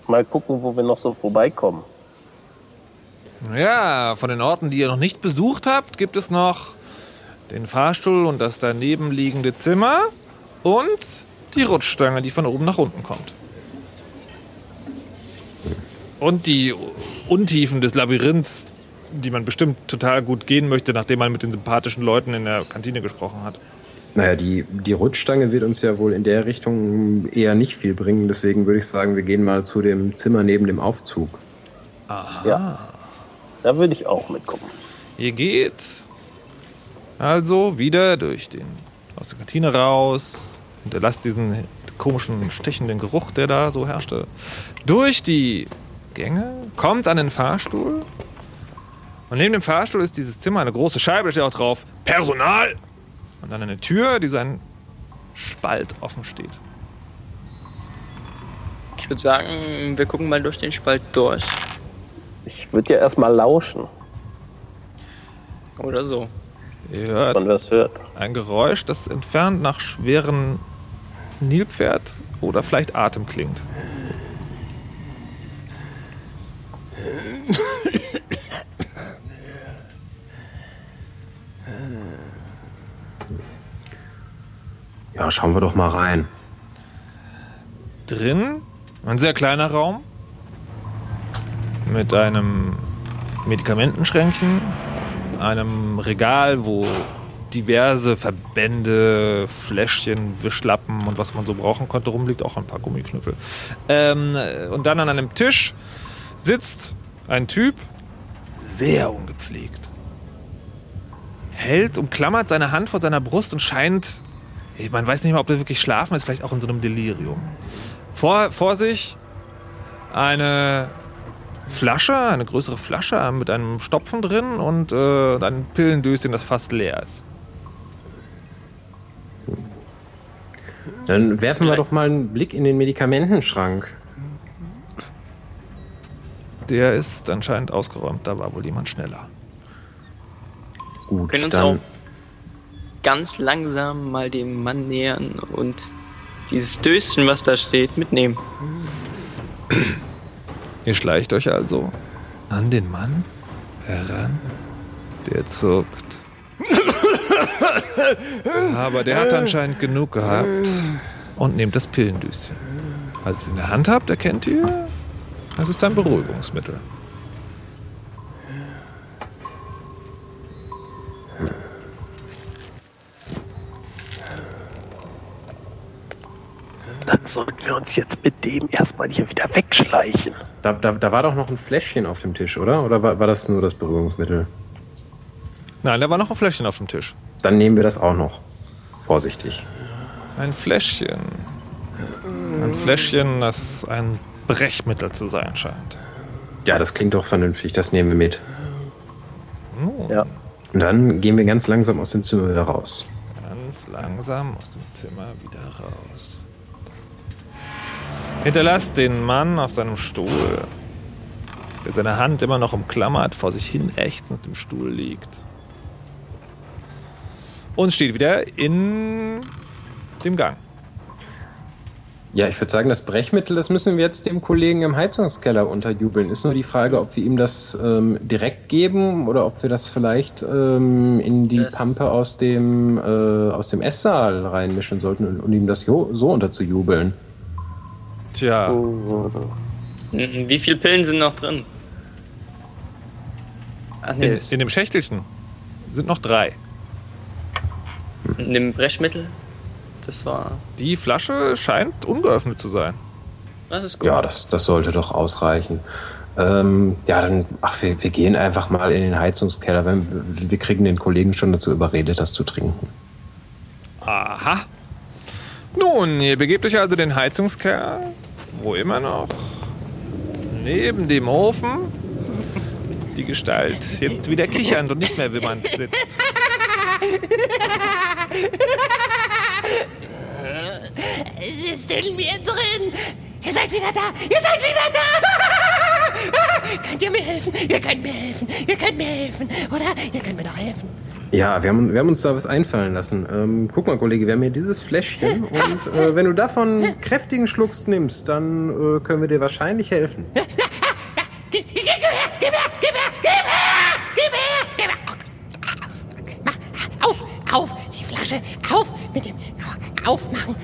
Speaker 3: mal gucken, wo wir noch so vorbeikommen.
Speaker 2: Ja, von den Orten, die ihr noch nicht besucht habt, gibt es noch den Fahrstuhl und das daneben liegende Zimmer und die Rutschstange, die von oben nach unten kommt. Und die Untiefen des Labyrinths, die man bestimmt total gut gehen möchte, nachdem man mit den sympathischen Leuten in der Kantine gesprochen hat.
Speaker 4: Naja, die, die Rutschstange wird uns ja wohl in der Richtung eher nicht viel bringen. Deswegen würde ich sagen, wir gehen mal zu dem Zimmer neben dem Aufzug.
Speaker 3: Ja, da würde ich auch mitkommen.
Speaker 2: Ihr geht also wieder durch den, aus der Kantine raus, hinterlasst diesen komischen, stechenden Geruch, der da so herrschte, durch die Gänge, kommt an den Fahrstuhl und neben dem Fahrstuhl ist dieses Zimmer eine große Scheibe, da steht auch drauf Personal und dann eine Tür, die so ein Spalt offen steht.
Speaker 5: Ich würde sagen, wir gucken mal durch den Spalt durch.
Speaker 3: Ich würde ja erstmal lauschen,
Speaker 5: Oder so.
Speaker 2: Ihr hört
Speaker 3: man was hört.
Speaker 2: ein Geräusch, das entfernt nach schweren Nilpferd oder vielleicht Atem klingt.
Speaker 4: Ja, schauen wir doch mal rein.
Speaker 2: Drin ein sehr kleiner Raum mit einem Medikamentenschränkchen, einem Regal, wo diverse Verbände, Fläschchen, Wischlappen und was man so brauchen konnte rumliegt, auch ein paar Gummiknüppel. Ähm, und dann an einem Tisch sitzt ein Typ, sehr ungepflegt. Hält, umklammert seine Hand vor seiner Brust und scheint, man weiß nicht mal, ob er wirklich schlafen ist, vielleicht auch in so einem Delirium. Vor, vor sich eine Flasche, eine größere Flasche mit einem Stopfen drin und äh, ein Pillendöschen, das fast leer ist.
Speaker 4: Dann werfen wir doch mal einen Blick in den Medikamentenschrank.
Speaker 2: Der ist anscheinend ausgeräumt, da war wohl jemand schneller.
Speaker 5: Wir
Speaker 4: Gut,
Speaker 5: können uns
Speaker 4: dann
Speaker 5: auch ganz langsam mal dem Mann nähern und dieses Döschen, was da steht, mitnehmen.
Speaker 2: Ihr schleicht euch also an den Mann heran, der zuckt. Aber der hat anscheinend genug gehabt und nehmt das Pillendüschen. Als ihr es in der Hand habt, erkennt ihr, das ist ein Beruhigungsmittel.
Speaker 3: Dann sollten wir uns jetzt mit dem erstmal hier wieder wegschleichen.
Speaker 4: da, da, da war doch noch ein Fläschchen auf dem Tisch, oder? Oder war, war das nur das Berührungsmittel?
Speaker 2: Nein, da war noch ein Fläschchen auf dem Tisch.
Speaker 4: Dann nehmen wir das auch noch. Vorsichtig.
Speaker 2: Ein Fläschchen. Ein Fläschchen, das ein Brechmittel zu sein scheint.
Speaker 4: Ja, das klingt doch vernünftig. Das nehmen wir mit.
Speaker 2: Nun,
Speaker 3: Ja.
Speaker 4: Und dann gehen wir ganz langsam aus dem Zimmer wieder raus.
Speaker 2: ganz langsam aus dem Zimmer wieder raus. Hinterlasst den Mann auf seinem Stuhl, der seine Hand immer noch umklammert, vor sich hin ächzend im Stuhl liegt. Und steht wieder in dem Gang.
Speaker 4: Ja, ich würde sagen, das Brechmittel, das müssen wir jetzt dem Kollegen im Heizungskeller unterjubeln. Ist nur die Frage, ob wir ihm das ähm, direkt geben oder ob wir das vielleicht ähm, in die
Speaker 5: Das-
Speaker 4: Pampe aus dem, äh, aus dem Esssaal reinmischen sollten und, und ihm das jo so unterzujubeln.
Speaker 2: Tja,
Speaker 5: Mhm, Wie viele Pillen sind noch drin? Ach nee,
Speaker 2: in, in dem Schächtelchen sind noch drei.
Speaker 5: in dem Brechmittel. Das war.
Speaker 2: Die Flasche scheint ungeöffnet zu sein.
Speaker 5: Das ist gut.
Speaker 4: Ja, das, das sollte doch ausreichen. Ähm, ja, dann, ach, wir, wir gehen einfach mal in den Heizungskeller. Wenn, wir kriegen den Kollegen schon dazu überredet, das zu trinken.
Speaker 2: Aha. Nun, ihr begebt euch also in den Heizungskeller, wo immer noch neben dem Ofen die Gestalt jetzt wieder kichernd und nicht mehr wimmernd sitzt.
Speaker 7: Es ist in mir drin. Ihr seid wieder da. Ihr seid wieder da. könnt ihr mir helfen? Ihr könnt mir helfen. Ihr könnt mir helfen. Oder? Ihr könnt mir doch helfen.
Speaker 4: Ja, wir haben, wir haben uns da was einfallen lassen. Ähm, guck mal, Kollege, wir haben hier dieses Fläschchen und äh, wenn du davon kräftigen Schlucks nimmst, dann äh, können wir dir wahrscheinlich helfen.
Speaker 7: Gib, her, gib her, gib her, gib her, gib her, gib her. Mach auf, auf, die Flasche, auf mit dem Aufmachen.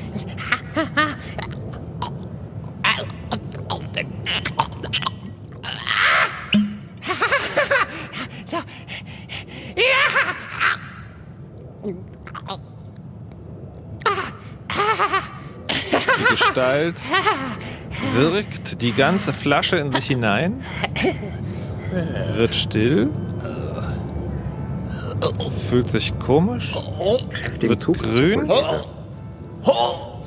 Speaker 2: Gestalt wirkt die ganze Flasche in sich hinein, wird still, fühlt sich komisch, wird
Speaker 4: Zug.
Speaker 2: grün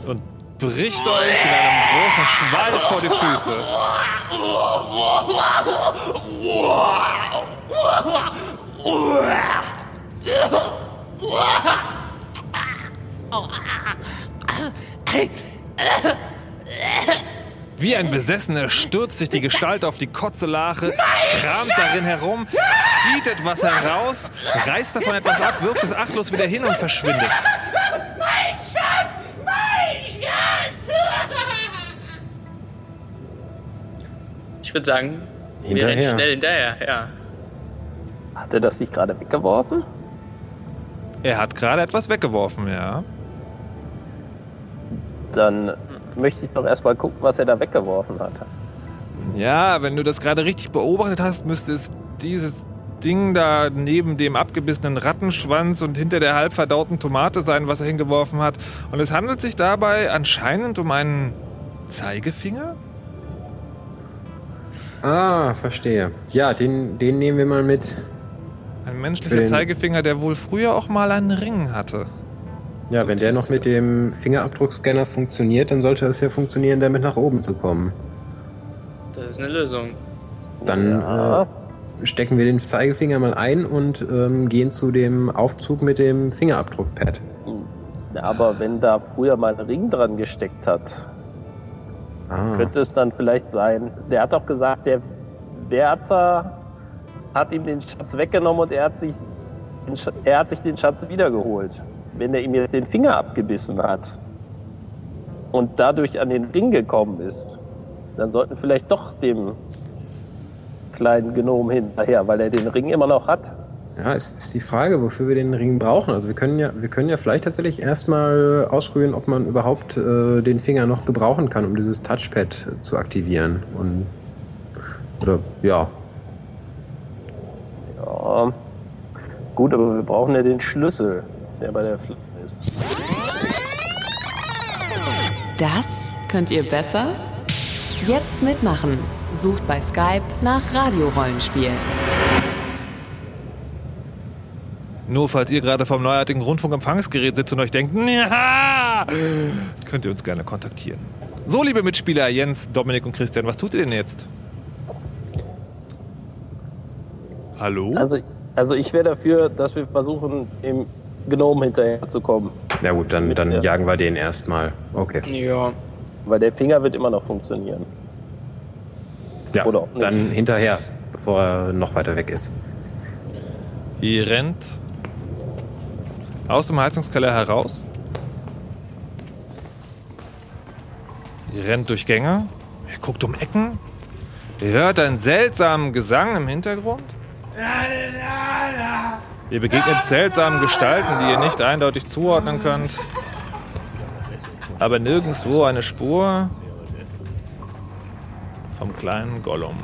Speaker 2: und bricht euch in einem großen Schwall vor die Füße. Wie ein Besessener stürzt sich die Gestalt auf die Kotzelache, kramt darin herum, zieht etwas heraus, reißt davon etwas ab, wirft es achtlos wieder hin und verschwindet.
Speaker 7: Mein Schatz! Mein Schatz!
Speaker 5: Ich würde sagen, Wir rennen
Speaker 4: Hinterher.
Speaker 5: schnell hinterher, ja.
Speaker 3: Hat er das nicht gerade weggeworfen?
Speaker 2: Er hat gerade etwas weggeworfen, ja.
Speaker 3: Dann möchte ich doch erstmal gucken, was er da weggeworfen hat.
Speaker 2: Ja, wenn du das gerade richtig beobachtet hast, müsste es dieses Ding da neben dem abgebissenen Rattenschwanz und hinter der halb verdauten Tomate sein, was er hingeworfen hat. Und es handelt sich dabei anscheinend um einen Zeigefinger?
Speaker 4: Ah, verstehe. Ja, den, den nehmen wir mal mit.
Speaker 2: Ein menschlicher Zeigefinger, der wohl früher auch mal einen Ring hatte.
Speaker 4: Ja, wenn der noch mit dem Fingerabdruckscanner funktioniert, dann sollte es ja funktionieren, damit nach oben zu kommen.
Speaker 5: Das ist eine Lösung.
Speaker 4: Dann
Speaker 3: Ja.
Speaker 4: äh, stecken wir den Zeigefinger mal ein und ähm, gehen zu dem Aufzug mit dem Fingerabdruckpad.
Speaker 3: Ja, aber wenn da früher mal ein Ring dran gesteckt hat,
Speaker 4: Ah.
Speaker 3: könnte es dann vielleicht sein. Der hat doch gesagt, der Wärter hat ihm den Schatz weggenommen und er hat sich er hat sich den Schatz wiedergeholt. Wenn er ihm jetzt den Finger abgebissen hat und dadurch an den Ring gekommen ist, dann sollten vielleicht doch dem kleinen Gnom hinterher, weil er den Ring immer noch hat.
Speaker 4: Ja, es ist die Frage, wofür wir den Ring brauchen. Also wir können ja, wir können ja vielleicht tatsächlich erstmal ausprobieren, ob man überhaupt äh, den Finger noch gebrauchen kann, um dieses Touchpad zu aktivieren. Und oder ja.
Speaker 3: Ja. Gut, aber wir brauchen ja den Schlüssel, der bei der Flamme ist.
Speaker 1: Das könnt ihr besser? Jetzt mitmachen. Sucht bei Skype nach Radiorollenspiel.
Speaker 2: Nur falls ihr gerade vom neuartigen Rundfunkempfangsgerät sitzt und euch denkt, ja, könnt ihr uns gerne kontaktieren. So, liebe Mitspieler Jens, Dominik und Christian, was tut ihr denn jetzt? Hallo?
Speaker 3: Also, also ich wäre dafür, dass wir versuchen, dem Gnom hinterherzukommen.
Speaker 4: Ja gut, dann, dann
Speaker 3: Ja.
Speaker 4: jagen wir den erstmal. Okay.
Speaker 5: Ja.
Speaker 3: Weil der Finger wird immer noch funktionieren.
Speaker 4: Ja,
Speaker 3: Oder auch nicht.
Speaker 4: dann hinterher, bevor er noch weiter weg ist.
Speaker 2: Ihr rennt aus dem Heizungskeller heraus. Ihr rennt durch Gänge. Ihr guckt um Ecken. Ihr hört einen seltsamen Gesang im Hintergrund. Ihr begegnet seltsamen Gestalten, die ihr nicht eindeutig zuordnen könnt. Aber nirgendwo eine Spur vom kleinen Gollum.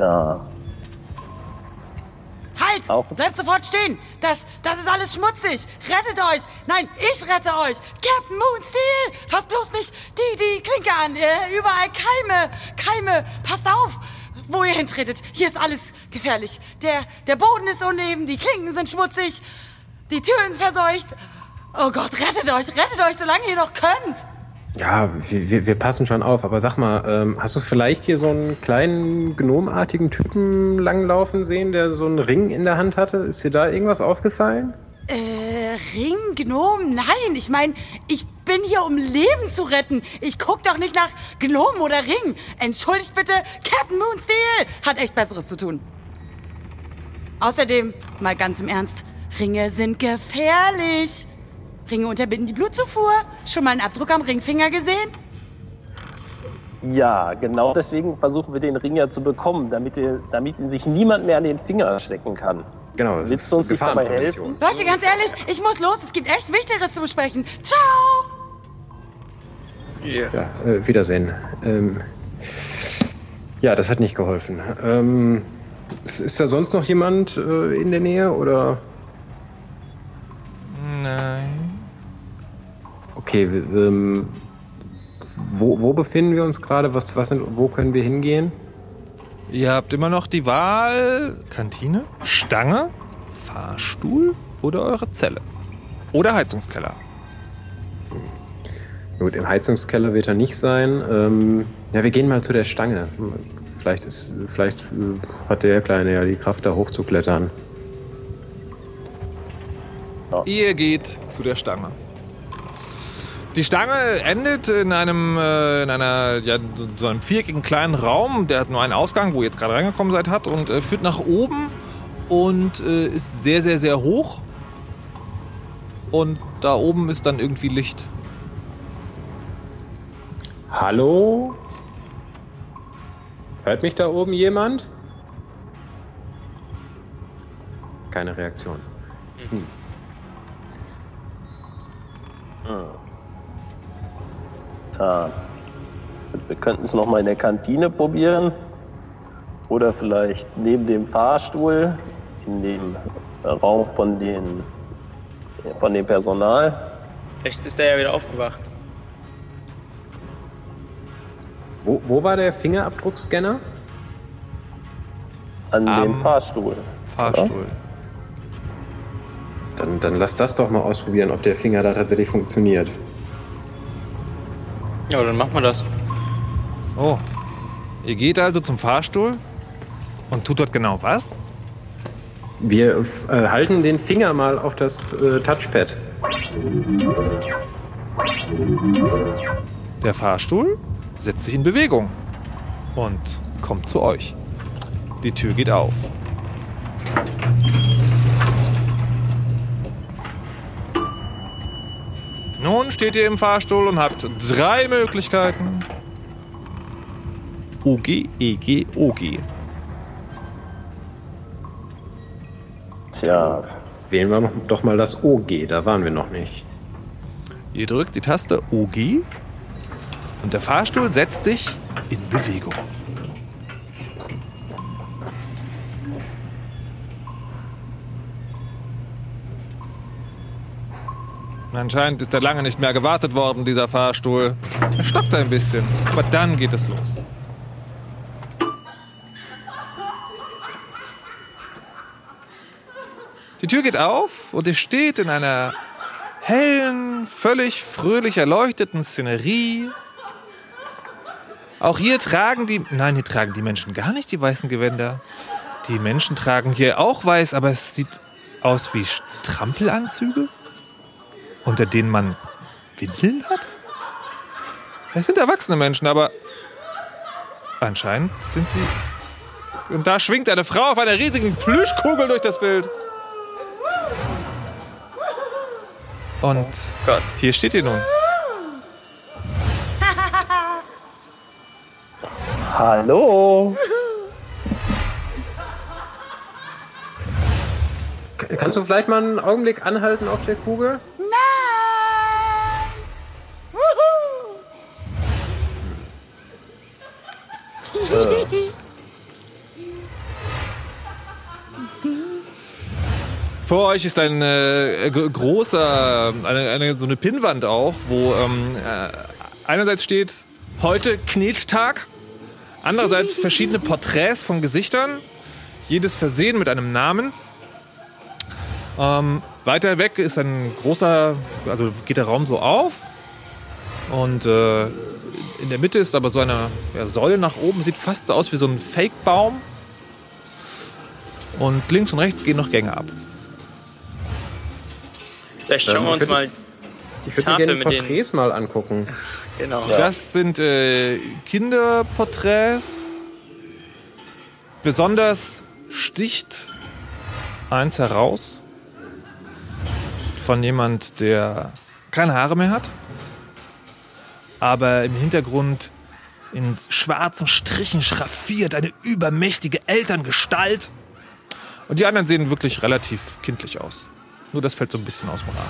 Speaker 3: Tja.
Speaker 6: Halt!
Speaker 3: Auf.
Speaker 6: Bleibt sofort stehen! Das, das ist alles schmutzig! Rettet euch! Nein, ich rette euch! Captain Moonsteel! Fasst bloß nicht die, die Klinke an! Äh, überall Keime! Keime! Passt auf! Wo ihr hintretet. Hier ist alles gefährlich. Der, der Boden ist uneben, die Klinken sind schmutzig, die Türen verseucht. Oh Gott, rettet euch! Rettet euch, solange ihr noch könnt!
Speaker 4: Ja, wir, wir, passen schon auf. Aber sag mal, ähm, hast du vielleicht hier so einen kleinen gnomartigen Typen langlaufen sehen, der so einen Ring in der Hand hatte? Ist dir da irgendwas aufgefallen?
Speaker 6: Äh, Ring, Gnom? Nein, ich meine, ich bin hier, um Leben zu retten. Ich guck doch nicht nach Gnom oder Ring. Entschuldigt bitte, Captain Moonsteel hat echt Besseres zu tun. Außerdem, mal ganz im Ernst, Ringe sind gefährlich. Ringe unterbinden die Blutzufuhr. Schon mal einen Abdruck am Ringfinger gesehen?
Speaker 3: Ja, genau deswegen versuchen wir den Ring ja zu bekommen, damit, er, damit ihn sich niemand mehr an den Finger stecken kann.
Speaker 4: Genau, das
Speaker 3: Willst
Speaker 4: ist
Speaker 3: du uns nicht dabei
Speaker 4: Gefahrenprävention.
Speaker 6: Leute, ganz ehrlich, ich muss los. Es gibt echt Wichtigeres zu besprechen. Ciao!
Speaker 5: Ja.
Speaker 4: Ja, äh, Wiedersehen. Ähm, ja, das hat nicht geholfen. Ähm, ist ist da sonst noch jemand äh, in der Nähe oder?
Speaker 2: Nein.
Speaker 4: Okay, ähm, wo, wo befinden wir uns gerade? Was, was sind, wo können wir hingehen?
Speaker 2: Ihr habt immer noch die Wahl: Kantine, Stange, Fahrstuhl oder eure Zelle. Oder Heizungskeller.
Speaker 4: Gut, im Heizungskeller wird er nicht sein. Ähm, ja, wir gehen mal zu der Stange. Vielleicht, ist, vielleicht äh, hat der Kleine ja die Kraft, da hochzuklettern.
Speaker 2: Ihr geht zu der Stange. Die Stange endet in einem, äh, in einer, ja, so einem viereckigen kleinen Raum, der hat nur einen Ausgang, wo ihr jetzt gerade reingekommen seid, hat und äh, führt nach oben und äh, ist sehr, sehr, sehr hoch. und da oben ist dann irgendwie Licht.
Speaker 4: Hallo? Hört mich da oben jemand? Keine Reaktion. Hm.
Speaker 3: Tja, also wir könnten es nochmal in der Kantine probieren. Oder vielleicht neben dem Fahrstuhl, in dem Raum von, den, von dem Personal.
Speaker 5: Vielleicht ist der ja wieder aufgewacht.
Speaker 4: Wo, wo war der Fingerabdruckscanner?
Speaker 3: An
Speaker 2: Am
Speaker 3: dem Fahrstuhl.
Speaker 2: Fahrstuhl.
Speaker 4: Dann, dann lass das doch mal ausprobieren, ob der Finger da tatsächlich funktioniert.
Speaker 5: Ja, dann machen wir das.
Speaker 2: Oh. Ihr geht also zum Fahrstuhl und tut dort genau was?
Speaker 4: Wir äh, halten den Finger mal auf das äh, Touchpad.
Speaker 2: Der Fahrstuhl setzt sich in Bewegung und kommt zu euch. Die Tür geht auf. Nun steht ihr im Fahrstuhl und habt drei Möglichkeiten. OG, EG, OG.
Speaker 3: Tja,
Speaker 4: Wählen wir noch- doch mal das OG, da waren wir noch nicht.
Speaker 2: Ihr drückt die Taste OG und der Fahrstuhl setzt sich in Bewegung. Anscheinend ist er lange nicht mehr gewartet worden, dieser Fahrstuhl. Er stockt ein bisschen, aber dann geht es los. Die Tür geht auf und ihr steht in einer hellen, völlig fröhlich erleuchteten Szenerie. Auch hier tragen die, nein, hier tragen die Menschen gar nicht die weißen Gewänder. Die Menschen tragen hier auch weiß, aber es sieht aus wie Strampelanzüge, unter denen man Windeln hat. Es sind erwachsene Menschen, aber anscheinend sind sie. Und da schwingt eine Frau auf einer riesigen Plüschkugel durch das Bild. Und
Speaker 5: Gott.
Speaker 2: hier steht ihr nun.
Speaker 3: hallo.
Speaker 4: Kannst du vielleicht mal einen Augenblick anhalten auf der Kugel?
Speaker 2: Vor euch ist ein äh, großer, eine, eine, so eine Pinnwand auch, wo ähm, äh, einerseits steht, heute Knetstag, andererseits verschiedene Porträts von Gesichtern, jedes versehen mit einem Namen. Ähm, weiter weg ist ein großer, also geht der Raum so auf und äh, in der Mitte ist aber so eine ja, Säule nach oben, sieht fast so aus wie so ein Fake-Baum. Und links und rechts gehen noch Gänge ab.
Speaker 5: Vielleicht schauen wir uns mal die
Speaker 4: Ich würde mir
Speaker 5: Tafel
Speaker 4: gerne die. Porträts mal angucken.
Speaker 5: Genau.
Speaker 2: Das sind äh, Kinderporträts. Besonders sticht eins heraus von jemand, der keine Haare mehr hat, aber im Hintergrund in schwarzen Strichen schraffiert eine übermächtige Elterngestalt. Und die anderen sehen wirklich relativ kindlich aus. Nur das fällt so ein bisschen aus dem Rahmen.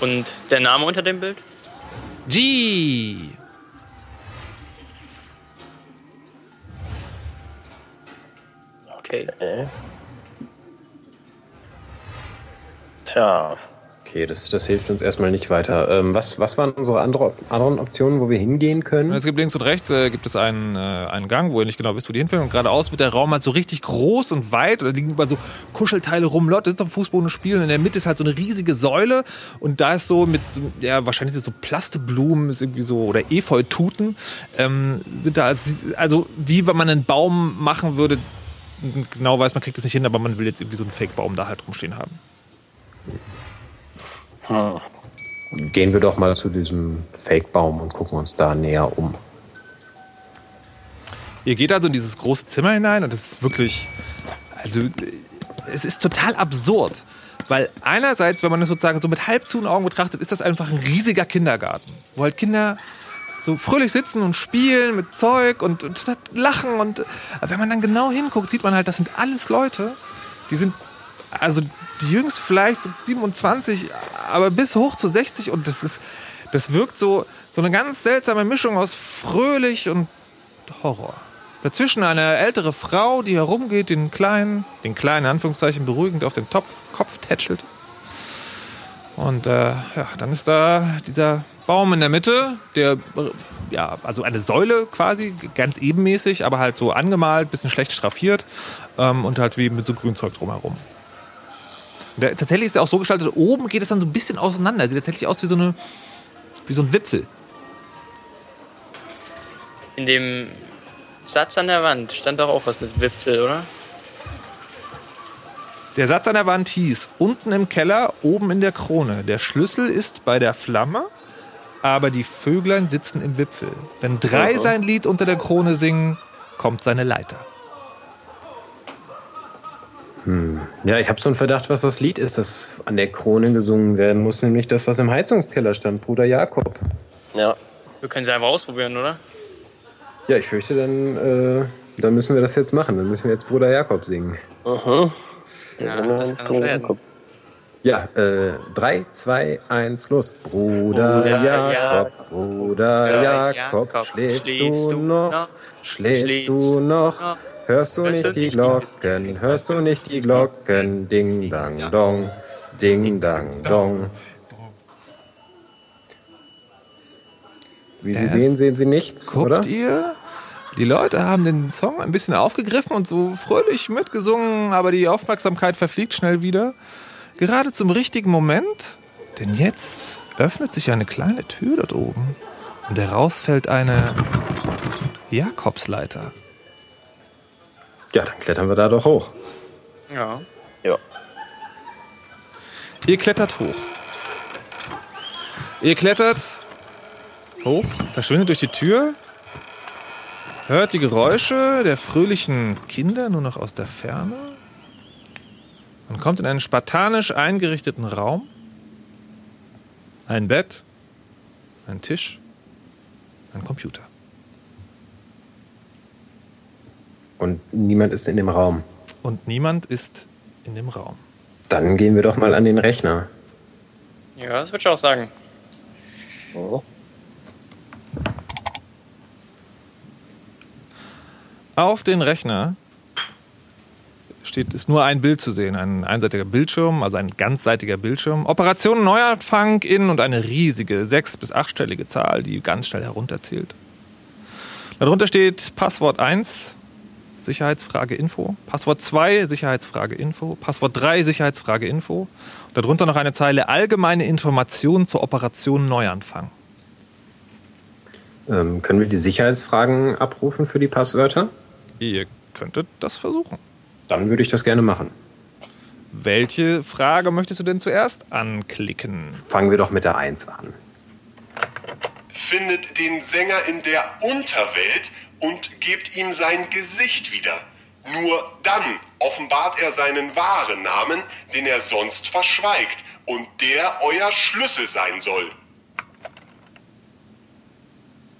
Speaker 5: Und der Name unter dem Bild?
Speaker 2: G.
Speaker 5: Okay.
Speaker 3: Äh. Tja,
Speaker 4: Okay, das, das hilft uns erstmal nicht weiter. Ähm, was, was waren unsere andere, anderen Optionen, wo wir hingehen können?
Speaker 2: Es gibt links und rechts äh, gibt es einen, äh, einen Gang, wo ihr nicht genau wisst, wo die hinführen. Und geradeaus wird der Raum halt so richtig groß und weit. Und da liegen überall so Kuschelteile rum. Leute sitzen am Fußboden und spielen. In der Mitte ist halt so eine riesige Säule. Und da ist so mit, ja, wahrscheinlich sind so Plasteblumen, ist irgendwie so, oder Efeututen, ähm, sind da als, also wie wenn man einen Baum machen würde. Genau weiß man, kriegt es nicht hin, aber man will jetzt irgendwie so einen Fake-Baum da halt rumstehen haben.
Speaker 4: Gehen wir doch mal zu diesem Fake-Baum und gucken uns da näher um.
Speaker 2: Ihr geht also in dieses große Zimmer hinein und es ist wirklich, also es ist total absurd, Weil einerseits, wenn man das sozusagen so mit halb zu Augen betrachtet, ist das einfach ein riesiger Kindergarten, wo halt Kinder so fröhlich sitzen und spielen mit Zeug und, und lachen. Und wenn man dann genau hinguckt, sieht man halt, das sind alles Leute, die sind, also die jüngste vielleicht so 27, aber bis hoch zu 60 und das ist, das wirkt so, so eine ganz seltsame Mischung aus fröhlich und Horror. Dazwischen eine ältere Frau, die herumgeht, den kleinen, den kleinen Anführungszeichen beruhigend auf den Topf, Kopf tätschelt. Und äh, ja, dann ist da dieser Baum in der Mitte, der, ja, also eine Säule quasi, ganz ebenmäßig, aber halt so angemalt, bisschen schlecht schraffiert ähm, und halt wie mit so Grünzeug drumherum. Der, tatsächlich ist er auch so gestaltet, oben geht es dann so ein bisschen auseinander. Sieht tatsächlich aus wie so, eine, wie so ein Wipfel.
Speaker 5: In dem Satz an der Wand stand doch auch was mit Wipfel, oder?
Speaker 2: Der Satz an der Wand hieß, unten im Keller, oben in der Krone. Der Schlüssel ist bei der Flamme, aber die Vöglein sitzen im Wipfel. Wenn drei
Speaker 3: Mhm.
Speaker 2: sein Lied unter der Krone singen, kommt seine Leiter.
Speaker 4: Ja, ich habe so einen Verdacht, was das Lied ist, das an der Krone gesungen werden muss, nämlich das, was im Heizungskeller stand, Bruder Jakob.
Speaker 3: Ja.
Speaker 5: Wir können sie einfach ausprobieren, oder?
Speaker 4: Ja, ich fürchte, dann, äh, dann müssen wir das jetzt machen. Dann müssen wir jetzt Bruder Jakob singen.
Speaker 3: Mhm.
Speaker 5: Ja, das kann was werden.
Speaker 4: Ja, äh, 3, 2, 1, los. Bruder
Speaker 5: Bruder
Speaker 4: Jakob,
Speaker 5: Jakob,
Speaker 4: Bruder
Speaker 5: Bruder
Speaker 4: Jakob,
Speaker 5: Jakob,
Speaker 4: schläfst
Speaker 5: schläfst
Speaker 4: du noch?
Speaker 5: noch?
Speaker 4: Schläfst
Speaker 5: Schläfst
Speaker 4: du
Speaker 5: du
Speaker 4: noch?
Speaker 5: noch?
Speaker 4: Hörst du nicht die Glocken? Hörst du nicht die Glocken? Ding, dang, dong. Ding, dang, dong. Wie Sie
Speaker 2: Es
Speaker 4: sehen, sehen Sie nichts,
Speaker 2: Guckt
Speaker 4: oder?
Speaker 2: ihr? Die Leute haben den Song ein bisschen aufgegriffen und so fröhlich mitgesungen, aber die Aufmerksamkeit verfliegt schnell wieder. Gerade zum richtigen Moment, denn jetzt öffnet sich eine kleine Tür dort oben und heraus fällt eine Jakobsleiter.
Speaker 4: Ja, dann klettern wir da doch hoch.
Speaker 5: Ja.
Speaker 3: Ja.
Speaker 2: Ihr klettert hoch. Ihr klettert hoch, verschwindet durch die Tür, hört die Geräusche der fröhlichen Kinder nur noch aus der Ferne und kommt in einen spartanisch eingerichteten Raum. Ein Bett, ein Tisch, ein Computer.
Speaker 4: Und niemand ist in dem Raum.
Speaker 2: Und niemand ist in dem Raum.
Speaker 4: Dann gehen wir doch mal an den Rechner.
Speaker 5: Ja, das würde ich auch sagen.
Speaker 2: Auf den Rechner steht, ist nur ein Bild zu sehen, ein einseitiger Bildschirm, also ein ganzseitiger Bildschirm. Operation Neuanfang in und eine riesige sechs- bis achtstellige Zahl, die ganz schnell herunterzählt. Darunter steht Passwort 1, Sicherheitsfrage Info, Passwort 2, Sicherheitsfrage Info, Passwort 3, Sicherheitsfrage Info. Und darunter noch eine Zeile allgemeine Informationen zur Operation Neuanfang.
Speaker 4: Ähm, können wir die Sicherheitsfragen abrufen für die Passwörter?
Speaker 2: Ihr könntet das versuchen.
Speaker 4: Dann würde ich das gerne machen.
Speaker 2: Welche Frage möchtest du denn zuerst anklicken?
Speaker 4: Fangen wir doch mit der 1 an.
Speaker 9: Findet den Sänger in der Unterwelt und gebt ihm sein Gesicht wieder. Nur dann offenbart er seinen wahren Namen, den er sonst verschweigt und der euer Schlüssel sein soll.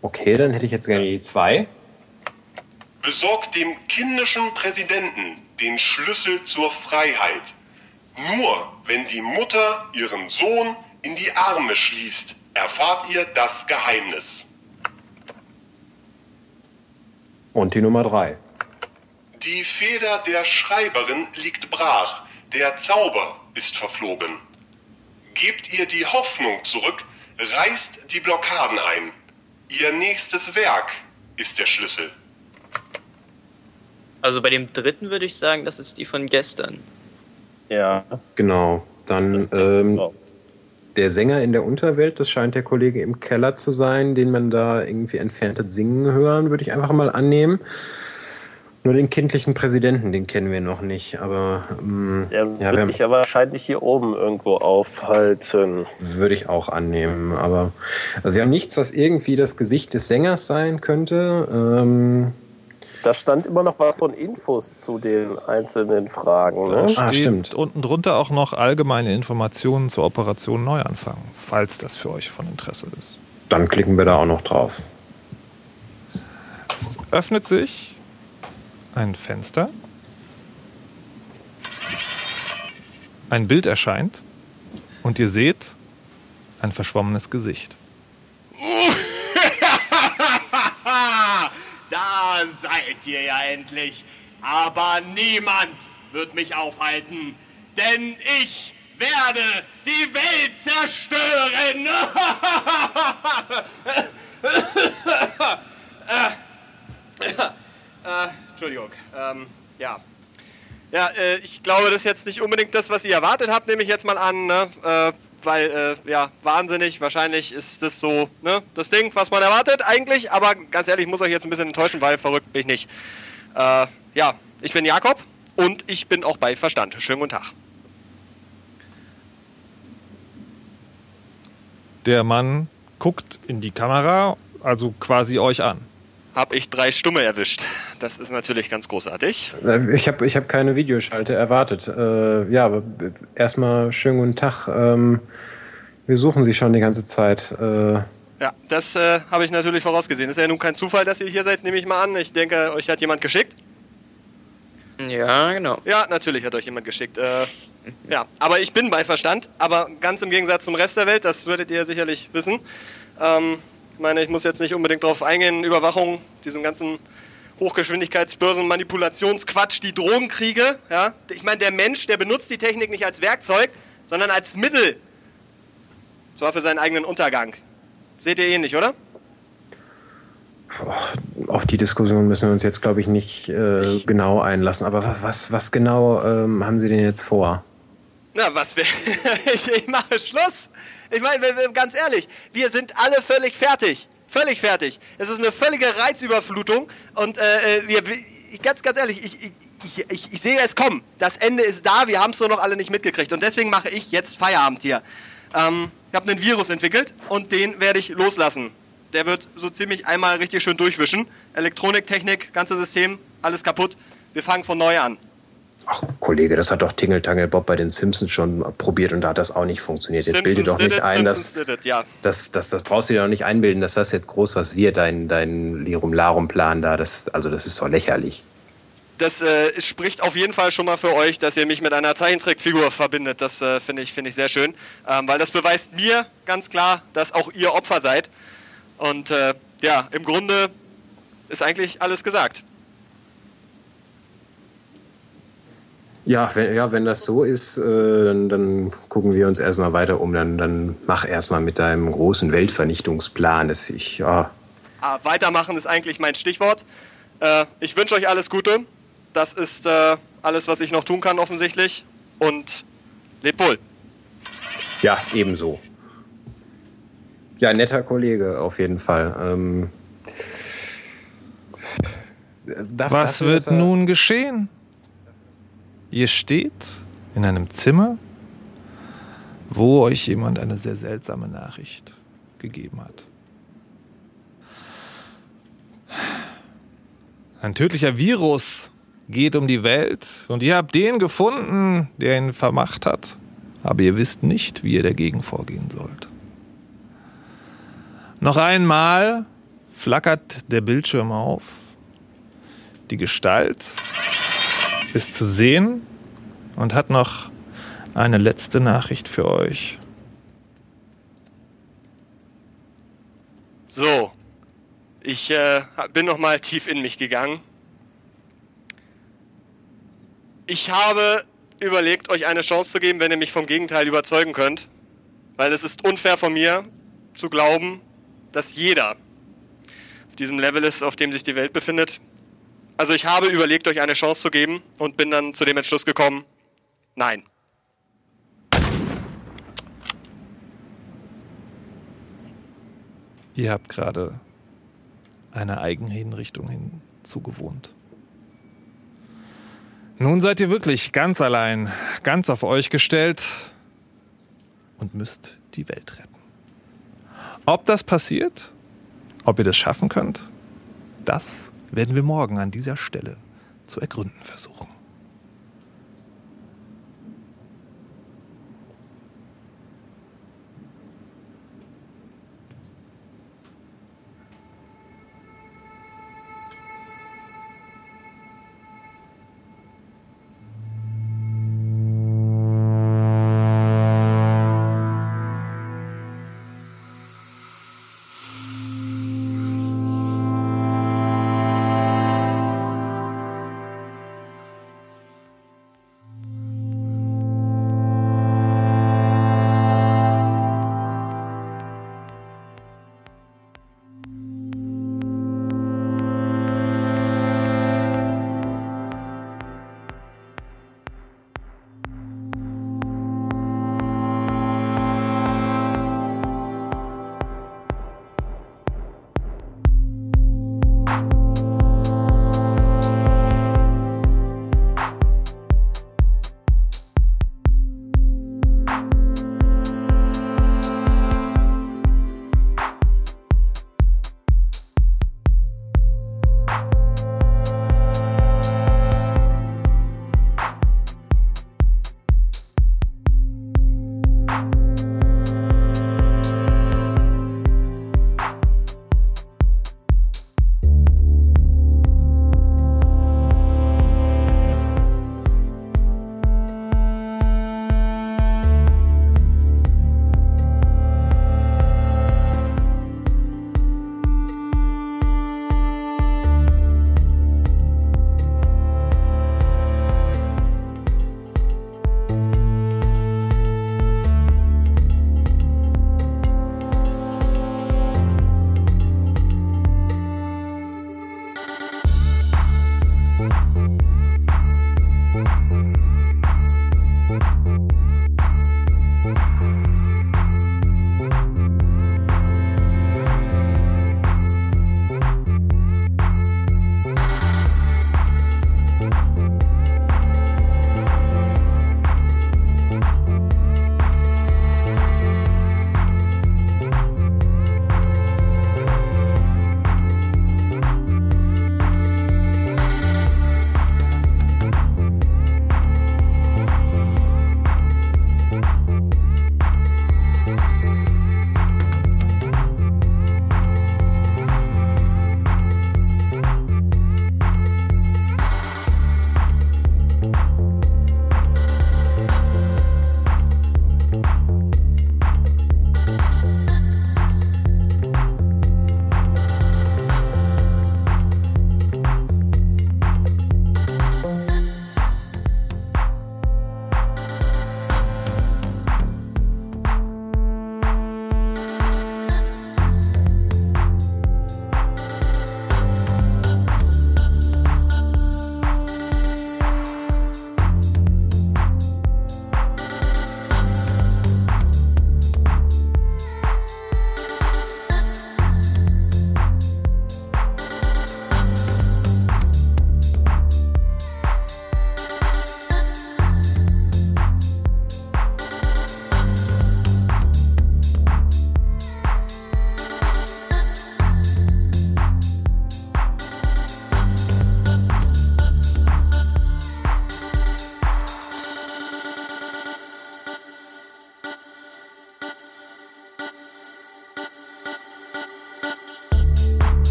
Speaker 4: Okay, dann hätte ich jetzt gerne die 2.
Speaker 9: Besorgt dem kindischen Präsidenten den Schlüssel zur Freiheit. Nur wenn die Mutter ihren Sohn in die Arme schließt, erfahrt ihr das Geheimnis.
Speaker 4: Und die Nummer 3.
Speaker 9: Die Feder der Schreiberin liegt brach, der Zauber ist verflogen. Gebt ihr die Hoffnung zurück, reißt die Blockaden ein. Ihr nächstes Werk ist der Schlüssel.
Speaker 5: Also bei dem dritten würde ich sagen, das ist die von gestern.
Speaker 3: Ja.
Speaker 4: Genau. Dann ähm,
Speaker 3: Genau.
Speaker 4: Der Sänger in der Unterwelt, das scheint der Kollege im Keller zu sein, den man da irgendwie entfernt hat singen hören, würde ich einfach mal annehmen. Nur den kindlichen Präsidenten, den kennen wir noch nicht, aber ähm,
Speaker 3: Der
Speaker 4: ja,
Speaker 3: wird
Speaker 4: wir-
Speaker 3: sich ja wahrscheinlich hier oben irgendwo aufhalten.
Speaker 4: würde ich auch annehmen. Aber also wir haben nichts, was irgendwie das Gesicht des Sängers sein könnte. Ähm,
Speaker 3: Da stand immer noch was von Infos zu den einzelnen Fragen. Ne?
Speaker 2: Da
Speaker 4: Ah,
Speaker 2: steht
Speaker 4: stimmt.
Speaker 2: unten drunter auch noch allgemeine Informationen zur Operation Neuanfang, falls das für euch von Interesse ist.
Speaker 4: Dann klicken wir da auch noch drauf.
Speaker 2: Es öffnet sich ein Fenster. Ein Bild erscheint und ihr seht ein verschwommenes Gesicht.
Speaker 10: seid ihr ja endlich. Aber niemand wird mich aufhalten, denn ich werde die Welt zerstören. äh, Entschuldigung. Ähm, ja. Ja, äh, ich glaube, das ist jetzt nicht unbedingt das, was ihr erwartet habt, nehme ich jetzt mal an, ne? Äh, weil, äh, ja, wahnsinnig, wahrscheinlich ist das so, ne, das Ding, was man erwartet eigentlich, aber ganz ehrlich, ich muss euch jetzt ein bisschen enttäuschen, weil verrückt bin ich nicht. Äh, ja, ich bin Jakob und ich bin auch bei Verstand. Schönen guten Tag.
Speaker 2: Der Mann guckt in die Kamera, also quasi euch an.
Speaker 10: Hab ich drei Stumme erwischt. Das ist natürlich ganz großartig.
Speaker 4: Äh, Ich habe ich hab keine Videoschalte erwartet. Äh, ja, aber erstmal schönen guten Tag. Ähm, wir suchen Sie schon die ganze Zeit. Äh,
Speaker 10: Ja, das äh, habe ich natürlich vorausgesehen. Ist ja nun kein Zufall, dass ihr hier seid, nehme ich mal an. Ich denke, euch hat jemand geschickt.
Speaker 5: Ja, genau.
Speaker 10: Ja, natürlich hat euch jemand geschickt. Äh, ja, aber ich bin bei Verstand, aber ganz im Gegensatz zum Rest der Welt, das würdet ihr sicherlich wissen. Ähm, ich meine, ich muss jetzt nicht unbedingt darauf eingehen, Überwachung, diesen ganzen Hochgeschwindigkeitsbörsen, Manipulationsquatsch, die Drogenkriege. Ja? Ich meine, der Mensch, der benutzt die Technik nicht als Werkzeug, sondern als Mittel. Zwar für seinen eigenen Untergang. Seht ihr ähnlich, oder?
Speaker 4: auf die Diskussion müssen wir uns jetzt, glaube ich, nicht äh, genau einlassen. Aber was, was, was genau ähm, haben Sie denn jetzt vor?
Speaker 10: Na, was wir. ich, ich mache Schluss. Ich meine, ganz ehrlich, wir sind alle völlig fertig. Völlig fertig. Es ist eine völlige Reizüberflutung und äh, äh, wir, ganz, ganz ehrlich, ich, ich, ich, ich, ich sehe es kommen. Das Ende ist da, wir haben es nur noch alle nicht mitgekriegt und deswegen mache ich jetzt Feierabend hier. Ähm, ich habe einen Virus entwickelt und den werde ich loslassen. Der wird so ziemlich einmal richtig schön durchwischen. Elektronik, Technik, ganzes System, alles kaputt. Wir fangen von neu an.
Speaker 4: Ach, Kollege, das hat doch Tingle Tangle Bob bei den Simpsons schon probiert und da hat das auch nicht funktioniert. Jetzt bilde doch nicht
Speaker 10: it,
Speaker 4: ein, dass,
Speaker 10: Simpsons it, ja.
Speaker 4: das, das, das brauchst du dir doch nicht einbilden, dass das jetzt groß was wird, dein, dein Lirum Larum Plan da. Das, also, das ist doch lächerlich.
Speaker 10: Das äh, spricht auf jeden Fall schon mal für euch, dass ihr mich mit einer Zeichentrickfigur verbindet. Das äh, finde ich, finde ich sehr schön, ähm, weil das beweist mir ganz klar, dass auch ihr Opfer seid. Und äh, ja, im Grunde ist eigentlich alles gesagt.
Speaker 4: Ja, wenn, ja, wenn das so ist, äh, dann, dann gucken wir uns erstmal weiter um. Dann, dann mach erstmal mit deinem großen Weltvernichtungsplan. Das ich, ja,
Speaker 10: Ah, weitermachen ist eigentlich mein Stichwort. Äh, ich wünsche euch alles Gute. Das ist äh, alles, was ich noch tun kann, offensichtlich. Und lebt wohl.
Speaker 4: ja, ebenso. Ja, netter Kollege auf jeden Fall. Ähm, darf-
Speaker 2: Was wird nun geschehen? Ihr steht in einem Zimmer, wo euch jemand eine sehr seltsame Nachricht gegeben hat. Ein tödlicher Virus geht um die Welt und ihr habt den gefunden, der ihn vermacht hat, aber ihr wisst nicht, wie ihr dagegen vorgehen sollt. Noch einmal flackert der Bildschirm auf. Die Gestalt ist zu sehen und hat noch eine letzte Nachricht für euch.
Speaker 10: So, ich äh, bin noch mal tief in mich gegangen. Ich habe überlegt, euch eine Chance zu geben, wenn ihr mich vom Gegenteil überzeugen könnt. Weil es ist unfair von mir zu glauben, dass jeder auf diesem Level ist, auf dem sich die Welt befindet. Also ich habe überlegt, euch eine Chance zu geben und bin dann zu dem Entschluss gekommen, nein.
Speaker 2: Ihr habt gerade einer Eigenhinrichtung hinzugewohnt. Nun seid ihr wirklich ganz allein, ganz auf euch gestellt und müsst die Welt retten. Ob das passiert, ob ihr das schaffen könnt, das werden wir morgen an dieser Stelle zu ergründen versuchen.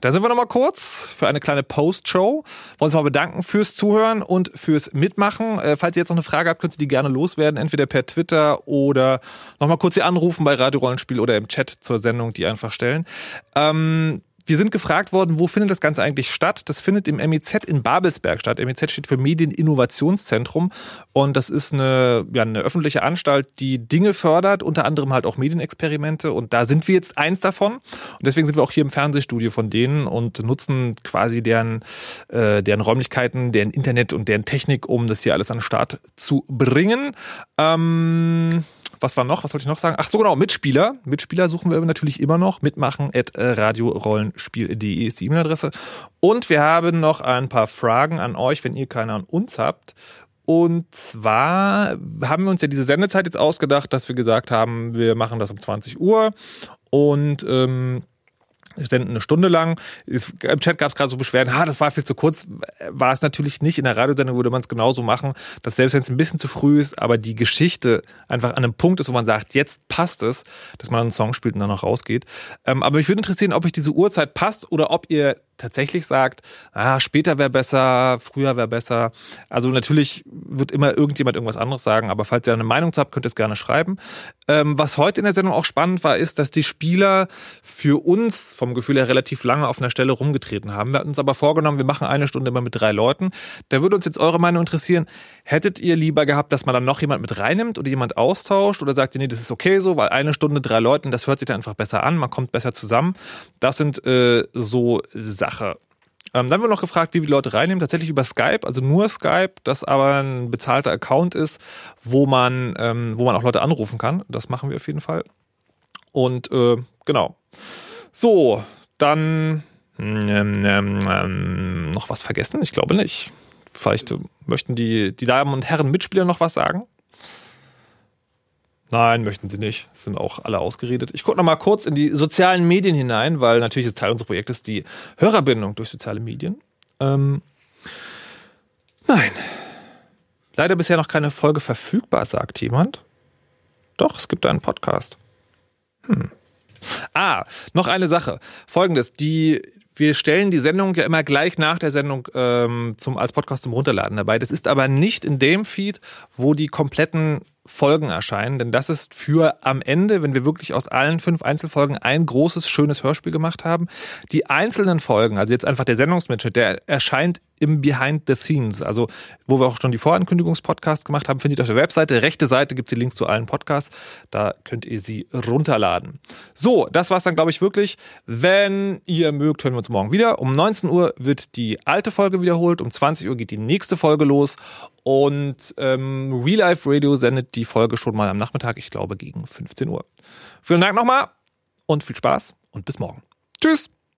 Speaker 2: Da sind wir nochmal kurz für eine kleine Post-Show. Wollen uns mal bedanken fürs Zuhören und fürs Mitmachen. Äh, falls ihr jetzt noch eine Frage habt, könnt ihr die gerne loswerden, entweder per Twitter oder nochmal kurz hier anrufen bei Radio Rollenspiel oder im Chat zur Sendung, die einfach stellen. Ähm, wir sind gefragt worden, wo findet das Ganze eigentlich statt? Das findet im MEZ in Babelsberg statt. MEZ steht für Medieninnovationszentrum und das ist eine, ja, eine öffentliche Anstalt, die Dinge fördert, unter anderem halt auch Medienexperimente und da sind wir jetzt eins davon und deswegen sind wir auch hier im Fernsehstudio von denen und nutzen quasi deren, äh, deren Räumlichkeiten, deren Internet und deren Technik, um das hier alles an den Start zu bringen. Ähm was war noch? Was wollte ich noch sagen? Ach so, genau, Mitspieler. Mitspieler suchen wir natürlich immer noch. Mitmachen at äh, radiorollenspiel.de ist die E-Mail-Adresse. Und wir haben noch ein paar Fragen an euch, wenn ihr keine an uns habt. Und zwar haben wir uns ja diese Sendezeit jetzt ausgedacht, dass wir gesagt haben, wir machen das um 20 Uhr. Und ähm, senden eine Stunde lang. Im Chat gab es gerade so Beschwerden, ha, das war viel zu kurz. War es natürlich nicht. In der Radiosendung würde man es genauso machen, dass selbst wenn es ein bisschen zu früh ist, aber die Geschichte einfach an einem Punkt ist, wo man sagt, jetzt passt es, dass man einen Song spielt und dann noch rausgeht. Ähm, aber mich würde interessieren, ob euch diese Uhrzeit passt oder ob ihr tatsächlich sagt, ah, später wäre besser, früher wäre besser. Also natürlich wird immer irgendjemand irgendwas anderes sagen, aber falls ihr eine Meinung habt, könnt ihr es gerne schreiben. Ähm, was heute in der Sendung auch spannend war, ist, dass die Spieler für uns vom Gefühl her relativ lange auf einer Stelle rumgetreten haben. Wir hatten uns aber vorgenommen, wir machen eine Stunde immer mit drei Leuten. Da würde uns jetzt eure Meinung interessieren. Hättet ihr lieber gehabt, dass man dann noch jemand mit reinnimmt oder jemand austauscht oder sagt ihr, nee, das ist okay so, weil eine Stunde drei Leuten, das hört sich dann einfach besser an, man kommt besser zusammen. Das sind äh, so Sachen Sache. Ähm, dann haben wir noch gefragt, wie wir die Leute reinnehmen. Tatsächlich über Skype, also nur Skype, das aber ein bezahlter Account ist, wo man, ähm, wo man auch Leute anrufen kann. Das machen wir auf jeden Fall. Und äh, genau. So, dann ähm, ähm, ähm noch was vergessen? Ich glaube nicht. Vielleicht äh, möchten die, die Damen und Herren Mitspieler noch was sagen? Nein, möchten sie nicht. Sind auch alle ausgeredet. Ich gucke noch mal kurz in die sozialen Medien hinein, weil natürlich ist Teil unseres Projektes die Hörerbindung durch soziale Medien. Ähm, nein. Leider bisher noch keine Folge verfügbar, sagt jemand. Doch, es gibt einen Podcast. Hm. Ah, noch eine Sache. Folgendes, die wir stellen die Sendung ja immer gleich nach der Sendung ähm, zum, als Podcast zum Runterladen dabei. Das ist aber nicht in dem Feed, wo die kompletten Folgen erscheinen, denn das ist für am Ende, wenn wir wirklich aus allen fünf Einzelfolgen ein großes, schönes Hörspiel gemacht haben. Die einzelnen Folgen, also jetzt einfach der Sendungsmitschnitt, der erscheint im Behind the Scenes, also wo wir auch schon die Vorankündigungspodcasts gemacht haben, findet ihr auf der Webseite. Rechte Seite gibt es die Links zu allen Podcasts. Da könnt ihr sie runterladen. So, das war's dann, glaube ich, wirklich. Wenn ihr mögt, hören wir uns morgen wieder. Um 19 Uhr wird die alte Folge wiederholt. Um 20 Uhr geht die nächste Folge los. Und ähm, Real Life Radio sendet die Folge schon mal am Nachmittag, ich glaube gegen 15 Uhr. Vielen Dank nochmal und viel Spaß und bis morgen. Tschüss!